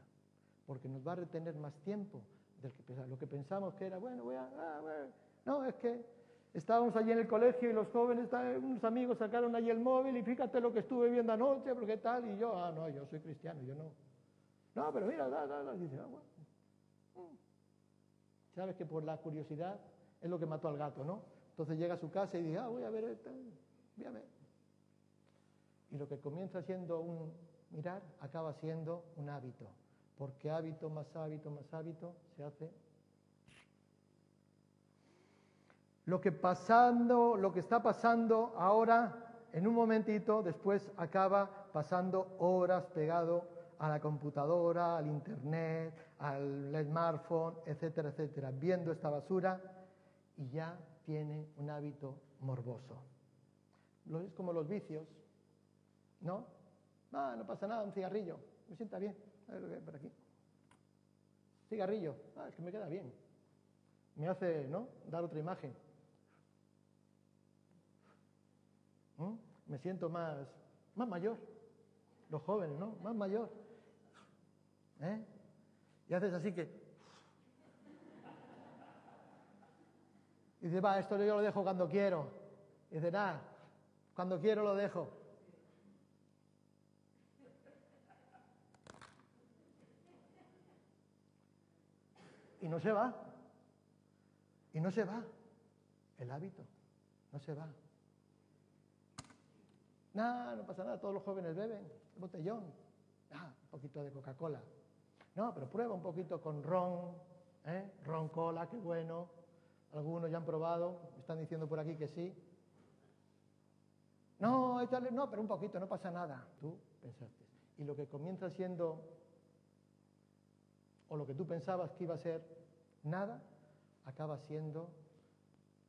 porque nos va a retener más tiempo del que Lo que pensamos que era, bueno, voy a... Ah, no, es que estábamos allí en el colegio y los jóvenes, unos amigos sacaron allí el móvil y fíjate lo que estuve viendo anoche, porque tal, y yo, ah, no, yo soy cristiano, yo no. No, pero mira, da, da, da. dice, ah, bueno. Mm. Sabes que por la curiosidad es lo que mató al gato, ¿no? Entonces llega a su casa y dice, ah, voy a ver, esto, voy a ver. Y lo que comienza siendo un mirar acaba siendo un hábito porque hábito más hábito más hábito se hace. Lo que pasando, lo que está pasando ahora, en un momentito, después acaba pasando horas pegado a la computadora, al internet, al smartphone, etcétera, etcétera, viendo esta basura y ya tiene un hábito morboso. Es como los vicios, ¿no? Ah, no pasa nada, un cigarrillo, me sienta bien por aquí. Cigarrillo. Ah, es que me queda bien. Me hace, ¿no? Dar otra imagen. Me siento más, más mayor. Los jóvenes, ¿no? Más mayor. ¿Eh? Y haces así que... Y dice, va, esto yo lo dejo cuando quiero. Y dice, nada, cuando quiero lo dejo. y no se va. Y no se va. El hábito. No se va. No, no pasa nada, todos los jóvenes beben, botellón. Ah, un poquito de Coca-Cola. No, pero prueba un poquito con ron, ¿eh? ron cola, qué bueno. Algunos ya han probado, están diciendo por aquí que sí. No, échale, no, pero un poquito, no pasa nada. Tú pensaste. Y lo que comienza siendo o lo que tú pensabas que iba a ser nada, acaba siendo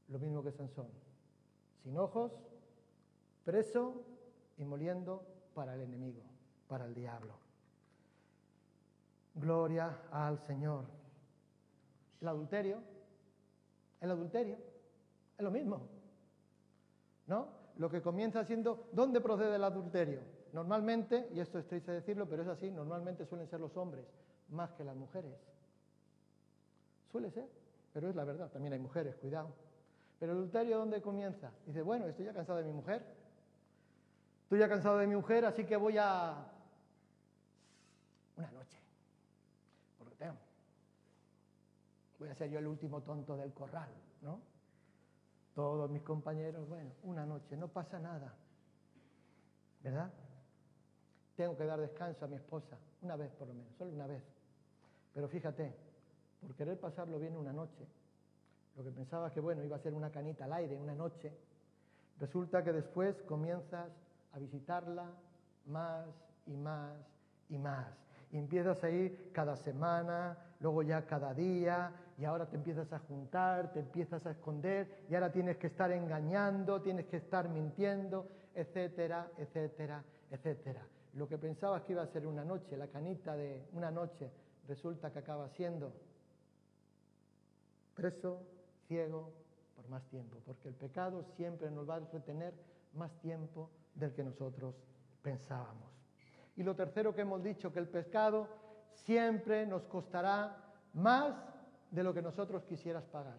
lo mismo que Sansón. Sin ojos, preso y moliendo para el enemigo, para el diablo. Gloria al Señor. El adulterio, el adulterio, es lo mismo. ¿No? Lo que comienza siendo, ¿dónde procede el adulterio? Normalmente, y esto es triste decirlo, pero es así, normalmente suelen ser los hombres más que las mujeres. Suele ser, pero es la verdad. También hay mujeres, cuidado. Pero el adulterio, ¿dónde comienza? Dice, bueno, estoy ya cansado de mi mujer. Estoy ya cansado de mi mujer, así que voy a una noche. Porque tengo. Voy a ser yo el último tonto del corral, ¿no? Todos mis compañeros, bueno, una noche, no pasa nada. ¿Verdad? Tengo que dar descanso a mi esposa, una vez por lo menos, solo una vez. Pero fíjate, por querer pasarlo bien una noche, lo que pensabas que bueno, iba a ser una canita al aire una noche, resulta que después comienzas a visitarla más y más y más. Y empiezas a ir cada semana, luego ya cada día, y ahora te empiezas a juntar, te empiezas a esconder, y ahora tienes que estar engañando, tienes que estar mintiendo, etcétera, etcétera, etcétera. Lo que pensabas que iba a ser una noche, la canita de una noche, resulta que acaba siendo preso, ciego, por más tiempo, porque el pecado siempre nos va a retener más tiempo del que nosotros pensábamos. Y lo tercero que hemos dicho, que el pecado siempre nos costará más de lo que nosotros quisieras pagar.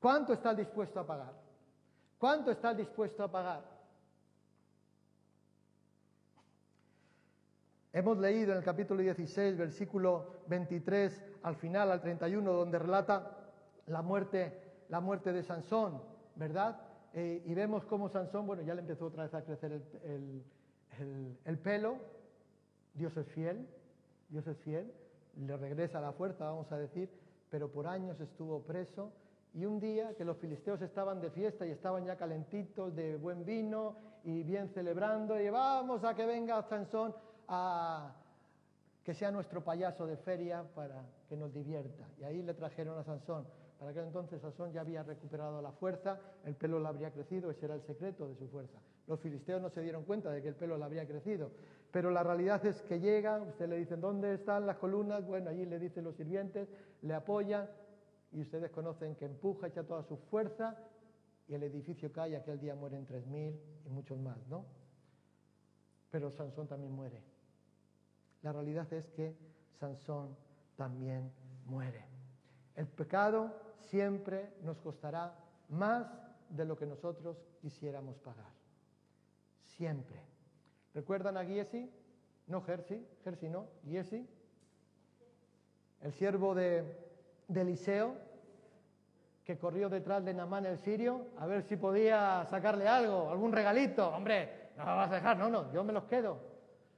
¿Cuánto estás dispuesto a pagar? ¿Cuánto estás dispuesto a pagar? Hemos leído en el capítulo 16, versículo 23 al final, al 31, donde relata la muerte, la muerte de Sansón, ¿verdad? Eh, y vemos cómo Sansón, bueno, ya le empezó otra vez a crecer el, el pelo. Dios es fiel, Dios es fiel, le regresa la fuerza, vamos a decir, pero por años estuvo preso. Y un día que los filisteos estaban de fiesta y estaban ya calentitos de buen vino y bien celebrando, y vamos a que venga Sansón a que sea nuestro payaso de feria para que nos divierta. Y ahí le trajeron a Sansón. Para aquel entonces Sansón ya había recuperado la fuerza, el pelo le habría crecido, ese era el secreto de su fuerza. Los filisteos no se dieron cuenta de que el pelo le había crecido, pero la realidad es que llega, usted le dicen, ¿dónde están las columnas? Bueno, allí le dicen los sirvientes, le apoyan y ustedes conocen que empuja, echa toda su fuerza y el edificio cae, aquel día mueren 3.000 y muchos más, ¿no? Pero Sansón también muere. La realidad es que Sansón también muere. El pecado siempre nos costará más de lo que nosotros quisiéramos pagar. Siempre. ¿Recuerdan a Giesi? No Gersi, Gersi no, Giesi. El siervo de, de Eliseo, que corrió detrás de Namán el sirio, a ver si podía sacarle algo, algún regalito. Hombre, no me vas a dejar, no, no, yo me los quedo.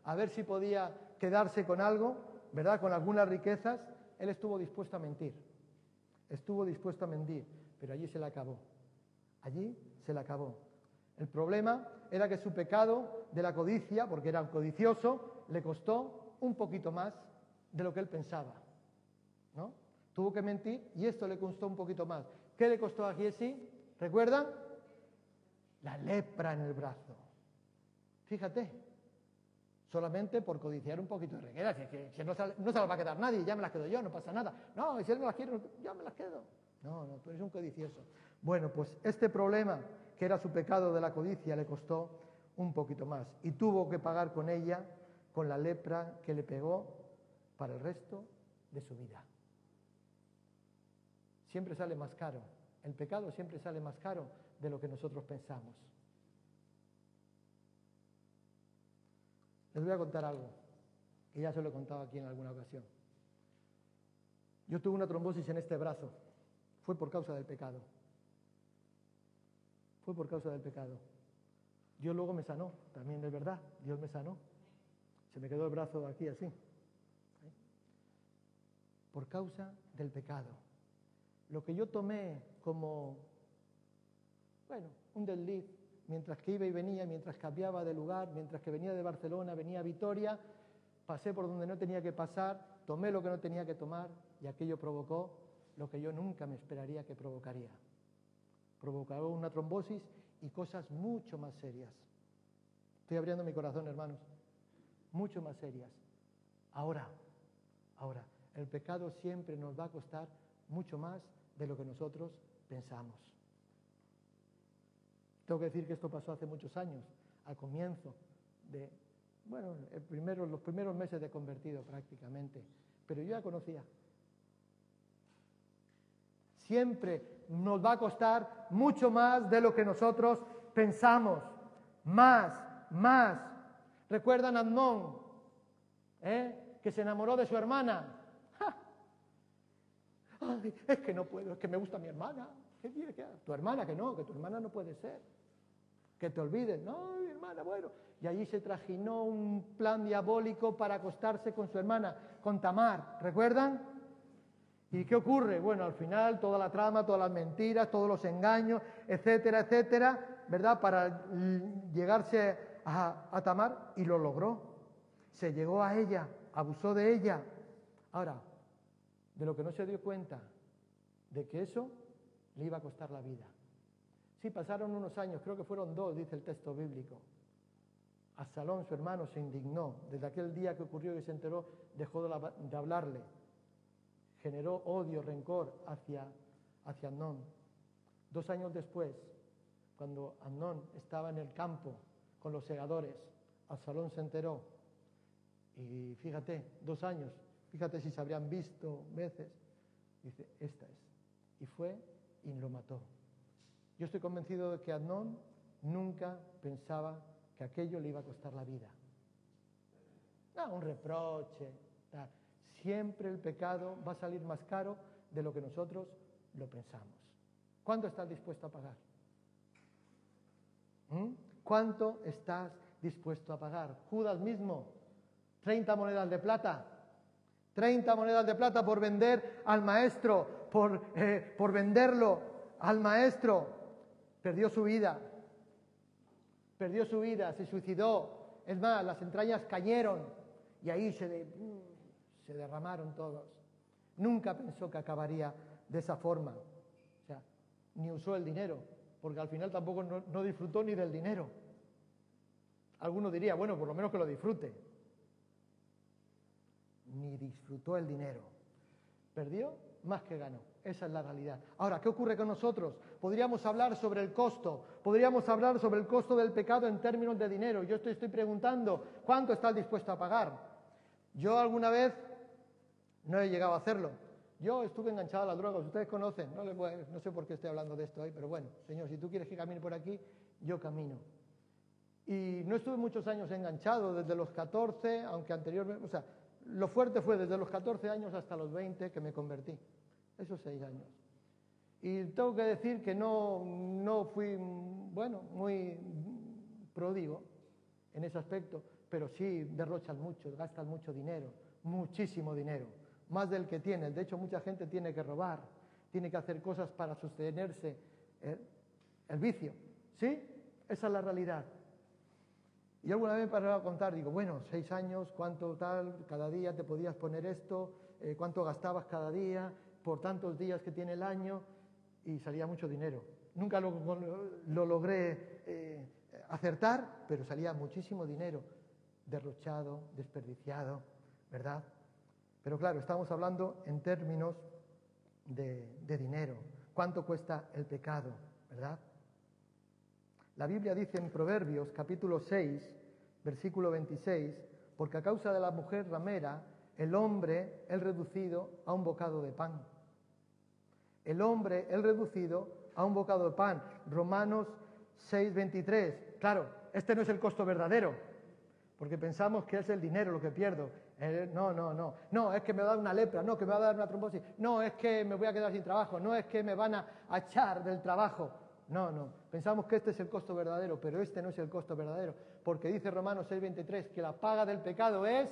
A ver si podía quedarse con algo, ¿verdad? Con algunas riquezas, él estuvo dispuesto a mentir. Estuvo dispuesto a mentir, pero allí se le acabó. Allí se le acabó. El problema era que su pecado de la codicia, porque era un codicioso, le costó un poquito más de lo que él pensaba. ¿No? Tuvo que mentir y esto le costó un poquito más. ¿Qué le costó a Giesi? ¿Recuerdan? La lepra en el brazo. Fíjate, solamente por codiciar un poquito de reguera, que, no, se, no, se, las va a quedar nadie, ya me las quedo yo, no pasa nada. No, si él me las quiere, ya me las quedo. No, no, tú eres un codicioso. Bueno, pues este problema, que era su pecado de la codicia, le costó un poquito más y tuvo que pagar con ella, con la lepra que le pegó para el resto de su vida. Siempre sale más caro, el pecado siempre sale más caro de lo que nosotros pensamos. Les voy a contar algo, que ya se lo he contado aquí en alguna ocasión. Yo tuve una trombosis en este brazo. Fue por causa del pecado. Fue por causa del pecado. Dios luego me sanó, también es verdad, Dios me sanó. Se me quedó el brazo aquí así. Por causa del pecado. Lo que yo tomé como, bueno, un desliz, mientras que iba y venía, mientras cambiaba de lugar, mientras que venía de Barcelona, venía a Vitoria, pasé por donde no tenía que pasar, tomé lo que no tenía que tomar y aquello provocó lo que yo nunca me esperaría que provocaría. Provocó una trombosis y cosas mucho más serias. Estoy abriendo mi corazón, hermanos. Mucho más serias. Ahora, Ahora, el pecado siempre nos va a costar mucho más de lo que nosotros pensamos. Tengo que decir que esto pasó hace muchos años, al comienzo de, bueno, los primeros meses de convertido prácticamente, pero yo ya conocía. Siempre nos va a costar mucho más de lo que nosotros pensamos. Más, más. ¿Recuerdan a Amnón? ¿eh? Que se enamoró de su hermana. es que no puedo, es que me gusta mi hermana. ¿Qué tiene que Tu hermana, que no, que tu hermana no puede ser. Que te olvides. No, mi hermana, bueno. Y allí se trajinó un plan diabólico para acostarse con su hermana, con Tamar. ¿Recuerdan? ¿Y qué ocurre? Bueno, al final toda la trama, todas las mentiras, todos los engaños, etcétera, etcétera, ¿verdad? Para llegarse a Tamar y lo logró. Se llegó a ella, abusó de ella. Ahora, de lo que no se dio cuenta, de que eso le iba a costar la vida. Sí, pasaron unos años, creo que fueron dos, dice el texto bíblico. Absalón, su hermano, se indignó. Desde aquel día que ocurrió y se enteró, dejó de hablarle. Generó odio, rencor hacia, hacia Amnón. Dos años después, cuando Amnón estaba en el campo con los segadores, Absalón se enteró. Y fíjate, dos años, fíjate si se habrían visto veces. Dice, esta es. Y fue y lo mató. Yo estoy convencido de que Amnón nunca pensaba que aquello le iba a costar la vida. No, un reproche. Siempre el pecado va a salir más caro de lo que nosotros lo pensamos. ¿Cuánto estás dispuesto a pagar? ¿Mm? ¿Cuánto estás dispuesto a pagar? Judas mismo, 30 monedas de plata. 30 monedas de plata por vender al maestro, por, eh, por venderlo al maestro. Perdió su vida perdió su vida, se suicidó. Es más, las entrañas cayeron y ahí se, derramaron todos. Nunca pensó que acabaría de esa forma. O sea, ni usó el dinero, porque al final tampoco no, disfrutó ni del dinero. Alguno diría, bueno, por lo menos que lo disfrute. Ni disfrutó el dinero. Perdió más que ganó. Esa es la realidad. Ahora, ¿qué ocurre con nosotros? Podríamos hablar sobre el costo, podríamos hablar sobre el costo del pecado en términos de dinero. Yo te estoy preguntando, ¿cuánto estás dispuesto a pagar? Yo alguna vez no he llegado a hacerlo. Yo estuve enganchado a las drogas, ustedes conocen, no, no sé por qué estoy hablando de esto hoy, pero bueno, Señor, si tú quieres que camine por aquí, yo camino. Y no estuve muchos años enganchado, desde los 14, aunque anteriormente, o sea, lo fuerte fue desde los 14 años hasta los 20 que me convertí esos seis años. Y tengo que decir que no, no fui, bueno, muy pródigo en ese aspecto, pero sí derrochan mucho, gastan mucho dinero, muchísimo dinero, más del que tienen. De hecho, mucha gente tiene que robar, tiene que hacer cosas para sostenerse el, el vicio. ¿Sí? Esa es la realidad. Y alguna vez me paraba a contar, digo, bueno, seis años, ¿cuánto tal? Cada día te podías poner esto, eh, ¿cuánto gastabas cada día? por tantos días que tiene el año y salía mucho dinero. Nunca lo, logré eh, acertar, pero salía muchísimo dinero derrochado, desperdiciado, ¿verdad? Pero claro, estamos hablando en términos de, de dinero. ¿Cuánto cuesta el pecado, verdad? La Biblia dice en Proverbios capítulo 6, versículo 26, porque a causa de la mujer ramera, el hombre es reducido a un bocado de pan el hombre, el reducido, a un bocado de pan. Romanos 6:23. Claro, este no es el costo verdadero, porque pensamos que es el dinero lo que pierdo. Eh, no, no, no. No, es que me va a dar una lepra, no, que me va a dar una trombosis. No, es que me voy a quedar sin trabajo, no es que me van a echar del trabajo. No, no. Pensamos que este es el costo verdadero, pero este no es el costo verdadero, porque dice Romanos 6:23 que la paga del pecado es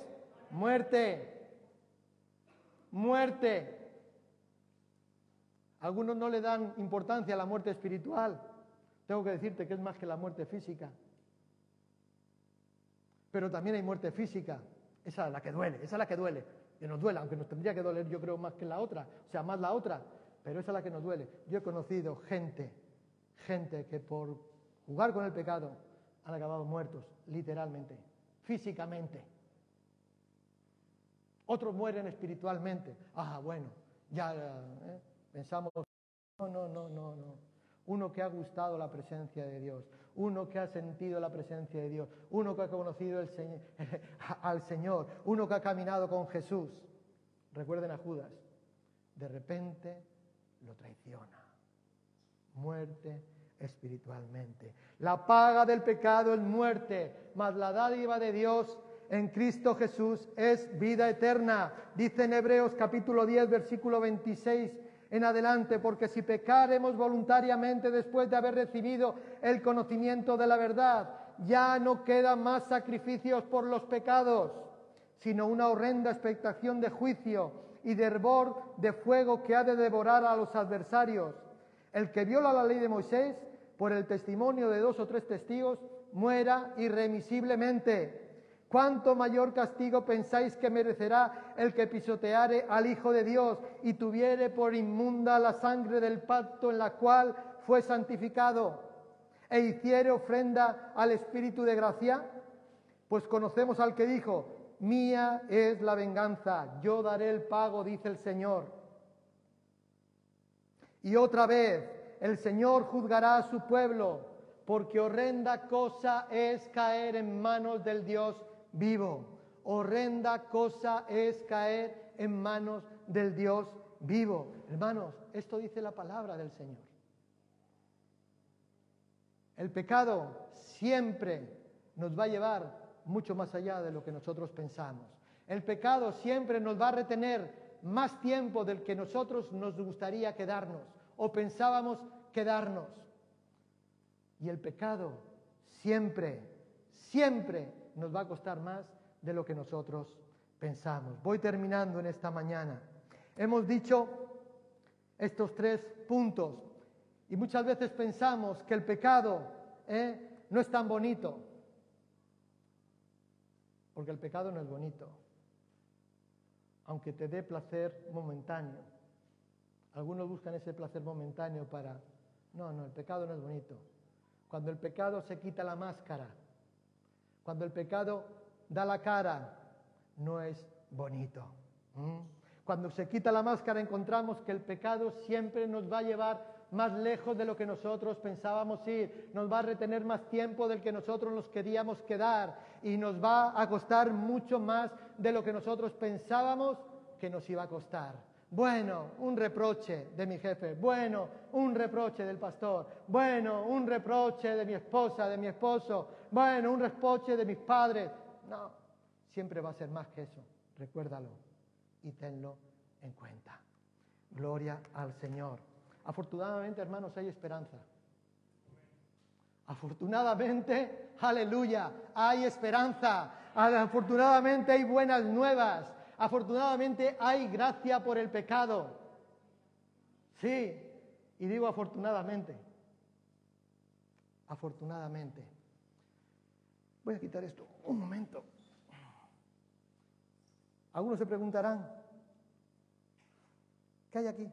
muerte. Muerte. Algunos no le dan importancia a la muerte espiritual. Tengo que decirte que es más que la muerte física. Pero también hay muerte física. Esa es la que duele, esa es la que duele. Que nos duele, aunque nos tendría que doler yo creo más que la otra, o sea, más la otra, pero esa es la que nos duele. Yo he conocido gente, gente que por jugar con el pecado han acabado muertos, literalmente, físicamente. Otros mueren espiritualmente. Ah, bueno, ya ¿eh? pensamos, no, no, no, no, no. Uno que ha gustado la presencia de Dios, uno que ha sentido la presencia de Dios, uno que ha conocido al Señor, uno que ha caminado con Jesús. Recuerden a Judas, de repente lo traiciona. Muerte espiritualmente. La paga del pecado es muerte, mas la dádiva de Dios en Cristo Jesús es vida eterna. Dice en Hebreos capítulo 10, versículo 26 en adelante, porque si pecaremos voluntariamente después de haber recibido el conocimiento de la verdad, ya no quedan más sacrificios por los pecados, sino una horrenda expectación de juicio y de hervor de fuego que ha de devorar a los adversarios. El que viola la ley de Moisés, por el testimonio de dos o tres testigos, muera irremisiblemente. ¿Cuánto mayor castigo pensáis que merecerá el que pisoteare al Hijo de Dios y tuviere por inmunda la sangre del pacto en la cual fue santificado e hiciere ofrenda al Espíritu de gracia? Pues conocemos al que dijo, mía es la venganza, yo daré el pago, dice el Señor. Y otra vez, el Señor juzgará a su pueblo, porque horrenda cosa es caer en manos del Dios vivo. Horrenda cosa es caer en manos del Dios vivo. Hermanos, esto dice la palabra del Señor. El pecado siempre nos va a llevar mucho más allá de lo que nosotros pensamos. El pecado siempre nos va a retener más tiempo del que nosotros nos gustaría quedarnos o pensábamos quedarnos. Y el pecado siempre, siempre nos va a costar más de lo que nosotros pensamos. Voy terminando en esta mañana. Hemos dicho estos tres puntos y muchas veces pensamos que el pecado ¿eh? no es tan bonito, porque el pecado no es bonito, aunque te dé placer momentáneo. Algunos buscan ese placer momentáneo para... No, no, el pecado no es bonito. Cuando el pecado se quita la máscara, cuando el pecado da la cara, no es bonito. Cuando se quita la máscara encontramos que el pecado siempre nos va a llevar más lejos de lo que nosotros pensábamos ir, nos va a retener más tiempo del que nosotros nos queríamos quedar y nos va a costar mucho más de lo que nosotros pensábamos que nos iba a costar. Bueno, un reproche de mi jefe. Bueno, un reproche del pastor. Bueno, un reproche de mi esposa, de mi esposo. Bueno, un reproche de mis padres. No, siempre va a ser más que eso. Recuérdalo y tenlo en cuenta. Gloria al Señor. Afortunadamente, hermanos, hay esperanza. Afortunadamente, aleluya, hay esperanza. Afortunadamente hay buenas nuevas. Afortunadamente hay gracia por el pecado. Sí, y digo afortunadamente. Afortunadamente. Voy a quitar esto un momento. Algunos se preguntarán, ¿qué hay aquí?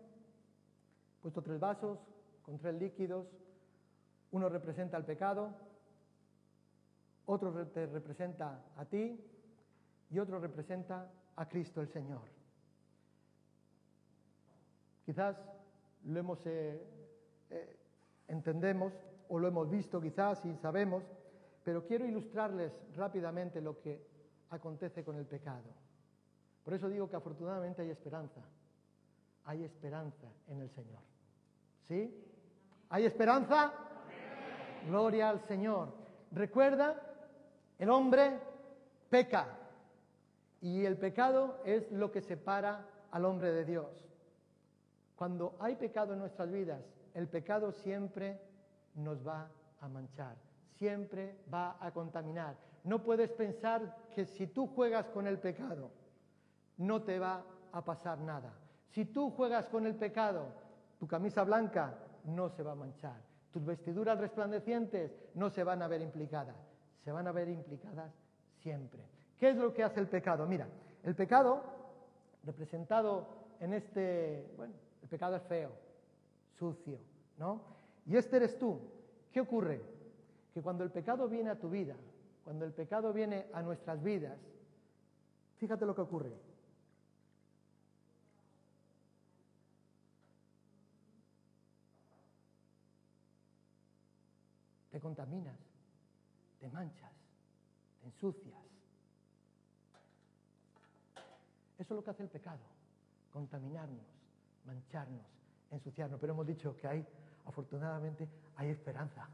Puesto tres vasos con tres líquidos. Uno representa el pecado, otro te representa a ti y otro representa a Cristo el Señor. Quizás lo hemos, eh, eh, entendemos o lo hemos visto quizás y sabemos, pero quiero ilustrarles rápidamente lo que acontece con el pecado. Por eso digo que afortunadamente hay esperanza. Hay esperanza en el Señor. ¿Sí? ¿Hay esperanza? Gloria al Señor. Recuerda, el hombre peca. Y el pecado es lo que separa al hombre de Dios. Cuando hay pecado en nuestras vidas, el pecado siempre nos va a manchar, siempre va a contaminar. No puedes pensar que si tú juegas con el pecado, no te va a pasar nada. Si tú juegas con el pecado, tu camisa blanca no se va a manchar. Tus vestiduras resplandecientes no se van a ver implicadas. Se van a ver implicadas siempre. ¿Qué es lo que hace el pecado? Mira, el pecado, representado en este, bueno, el pecado es feo, sucio, ¿no? Y este eres tú. ¿Qué ocurre? Que cuando el pecado viene a tu vida, cuando el pecado viene a nuestras vidas, fíjate lo que ocurre. Contaminas, te manchas, te ensucias. Eso es lo que hace el pecado, contaminarnos, mancharnos, ensuciarnos. Pero hemos dicho que hay, afortunadamente, hay esperanza.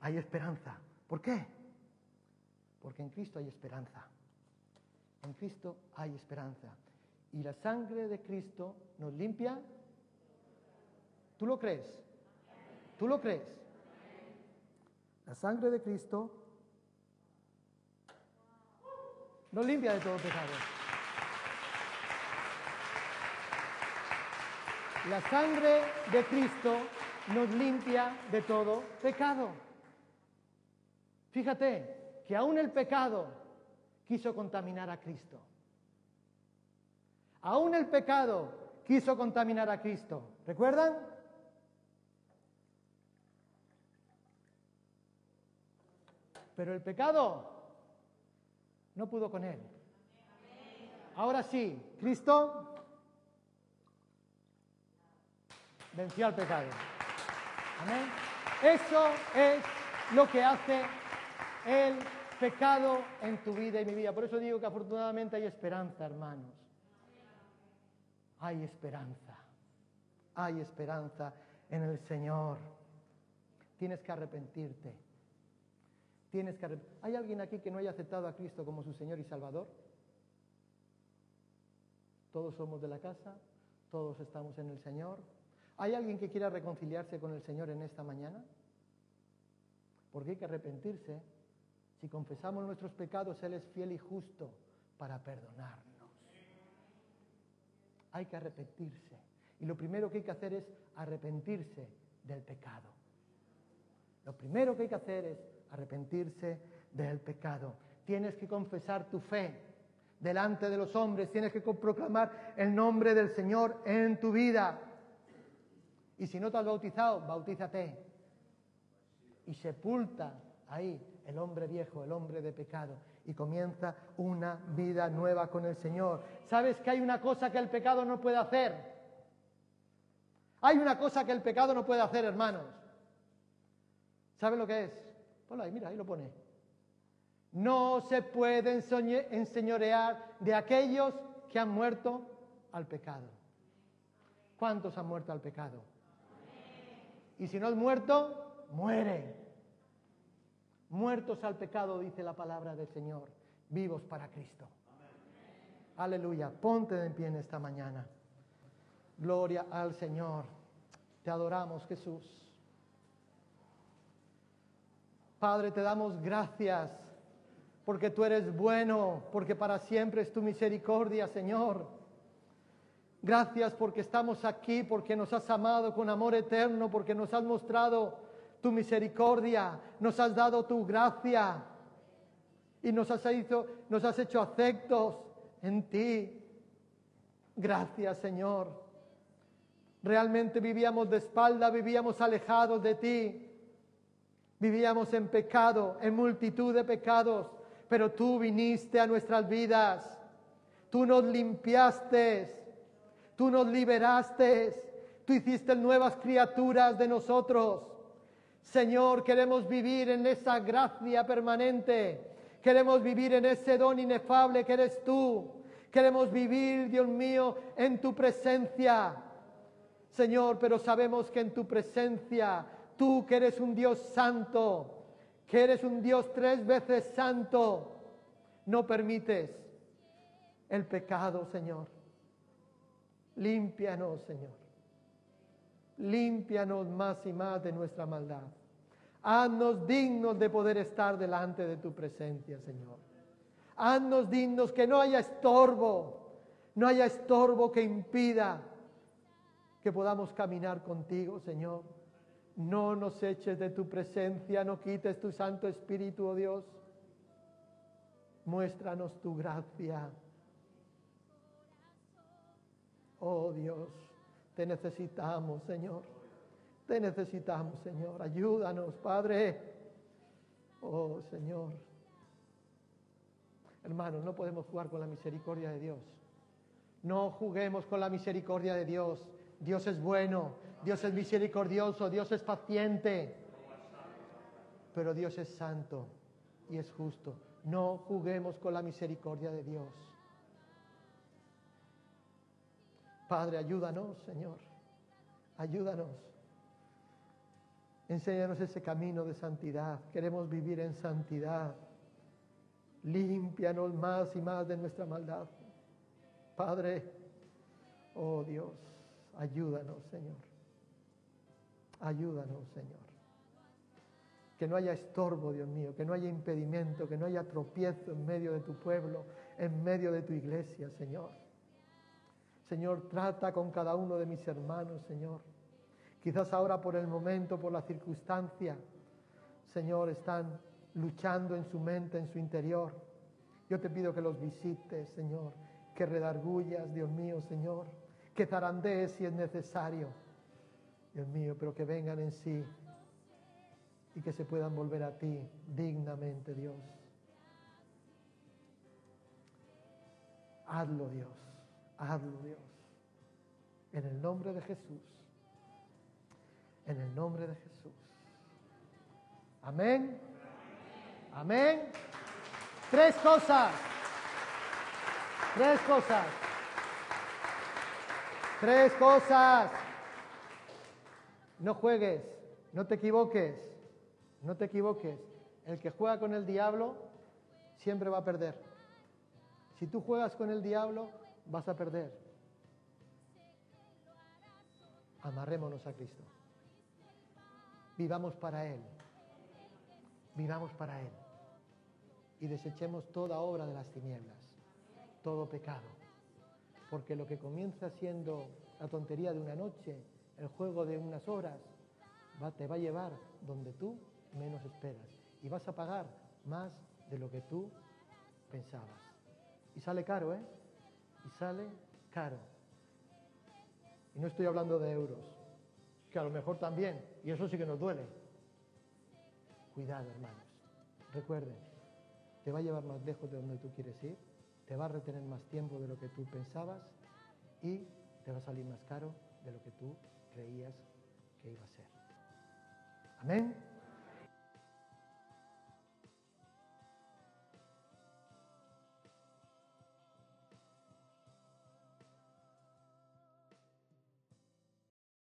Hay esperanza. ¿Por qué? Porque en Cristo hay esperanza. En Cristo hay esperanza. Y la sangre de Cristo nos limpia. ¿Tú lo crees? ¿Tú lo crees? La sangre de Cristo nos limpia de todo pecado. La sangre de Cristo nos limpia de todo pecado. Fíjate que aún el pecado quiso contaminar a Cristo. Aún el pecado quiso contaminar a Cristo. ¿Recuerdan? Pero el pecado no pudo con él. Ahora sí, Cristo venció al pecado. Amén. Eso es lo que hace el pecado en tu vida y mi vida. Por eso digo que afortunadamente hay esperanza, hermanos. Hay esperanza. Hay esperanza en el Señor. Tienes que arrepentirte. Tienes que ¿Hay alguien aquí que no haya aceptado a Cristo como su Señor y Salvador? Todos somos de la casa, todos estamos en el Señor. ¿Hay alguien que quiera reconciliarse con el Señor en esta mañana? Porque hay que arrepentirse. Si confesamos nuestros pecados, Él es fiel y justo para perdonarnos. Hay que arrepentirse. Y lo primero que hay que hacer es arrepentirse del pecado. Lo primero que hay que hacer es arrepentirse del pecado. Tienes que confesar tu fe delante de los hombres, tienes que proclamar el nombre del Señor en tu vida. Y si no te has bautizado, bautízate. Y sepulta ahí el hombre viejo, el hombre de pecado. Y comienza una vida nueva con el Señor. ¿Sabes que hay una cosa que el pecado no puede hacer? Hay una cosa que el pecado no puede hacer, hermanos. ¿Sabes lo que es? Ahí, mira, ahí lo pone. No se puede enseñorear de aquellos que han muerto al pecado. ¿Cuántos han muerto al pecado? Y si no es muerto, muere. Muertos al pecado, dice la palabra del Señor, vivos para Cristo. Aleluya, ponte de pie en esta mañana. Gloria al Señor. Te adoramos, Jesús. Padre, te damos gracias porque tú eres bueno, porque para siempre es tu misericordia, Señor. Gracias porque estamos aquí, porque nos has amado con amor eterno, porque nos has mostrado tu misericordia, nos has dado tu gracia y nos has hecho, afectos en ti. Gracias, Señor. Realmente vivíamos de espalda, vivíamos alejados de ti. Vivíamos en pecado, en multitud de pecados, pero tú viniste a nuestras vidas. Tú nos limpiaste Tú nos liberaste, tú hiciste nuevas criaturas de nosotros. Señor, queremos vivir en esa gracia permanente. Queremos vivir en ese don inefable que eres tú. Queremos vivir, Dios mío, en tu presencia. Señor, pero sabemos que en tu presencia, tú que eres un Dios santo, que eres un Dios tres veces santo, no permites el pecado, Señor. Límpianos, Señor. Límpianos más y más de nuestra maldad. Haznos dignos de poder estar delante de tu presencia, Señor. Haznos dignos que no haya estorbo, no haya estorbo que impida que podamos caminar contigo, Señor. No nos eches de tu presencia, no quites tu Santo Espíritu, oh Dios. Muéstranos tu gracia. Oh Dios, te necesitamos, Señor. Te necesitamos, Señor. Ayúdanos, Padre. Oh Señor. Hermanos, no podemos jugar con la misericordia de Dios. No juguemos con la misericordia de Dios. Dios es bueno, Dios es misericordioso, Dios es paciente. pero Dios es santo y es justo. No juguemos con la misericordia de Dios. Padre, ayúdanos, Señor. Ayúdanos. Enséñanos ese camino de santidad. Queremos vivir en santidad. Límpianos más y más de nuestra maldad. Padre, oh Dios, ayúdanos, Señor. Ayúdanos, Señor. Que no haya estorbo, Dios mío, que no haya impedimento, que no haya tropiezo en medio de tu pueblo, en medio de tu iglesia, Señor. Señor, trata con cada uno de mis hermanos, Señor. Quizás ahora por el momento, por la circunstancia, Señor, están luchando en su mente, en su interior. Yo te pido que los visites, Señor, que redargullas, Dios mío, Señor, que zarandees si es necesario, Dios mío, pero que vengan en sí y que se puedan volver a ti dignamente, Dios. Hazlo, Dios. Hazlo, Dios. En el nombre de Jesús. En el nombre de Jesús. Amén. Amén. Tres cosas. Tres cosas. Tres cosas. No juegues, no te equivoques, no te equivoques. El que juega con el diablo siempre va a perder. Si tú juegas con el diablo, vas a perder. Amarrémonos a Cristo. Vivamos para Él. Vivamos para Él. Y desechemos toda obra de las tinieblas, todo pecado. Porque lo que comienza siendo la tontería de una noche, el juego de unas horas, va, te va a llevar donde tú menos esperas. Y vas a pagar más de lo que tú pensabas. Y sale caro, ¿eh? y sale caro. Y no estoy hablando de euros, que a lo mejor también, y eso sí que nos duele. Cuidado, hermanos. Recuerden, te va a llevar más lejos de donde tú quieres ir, te va a retener más tiempo de lo que tú pensabas y te va a salir más caro de lo que tú creías que iba a ser. Amén.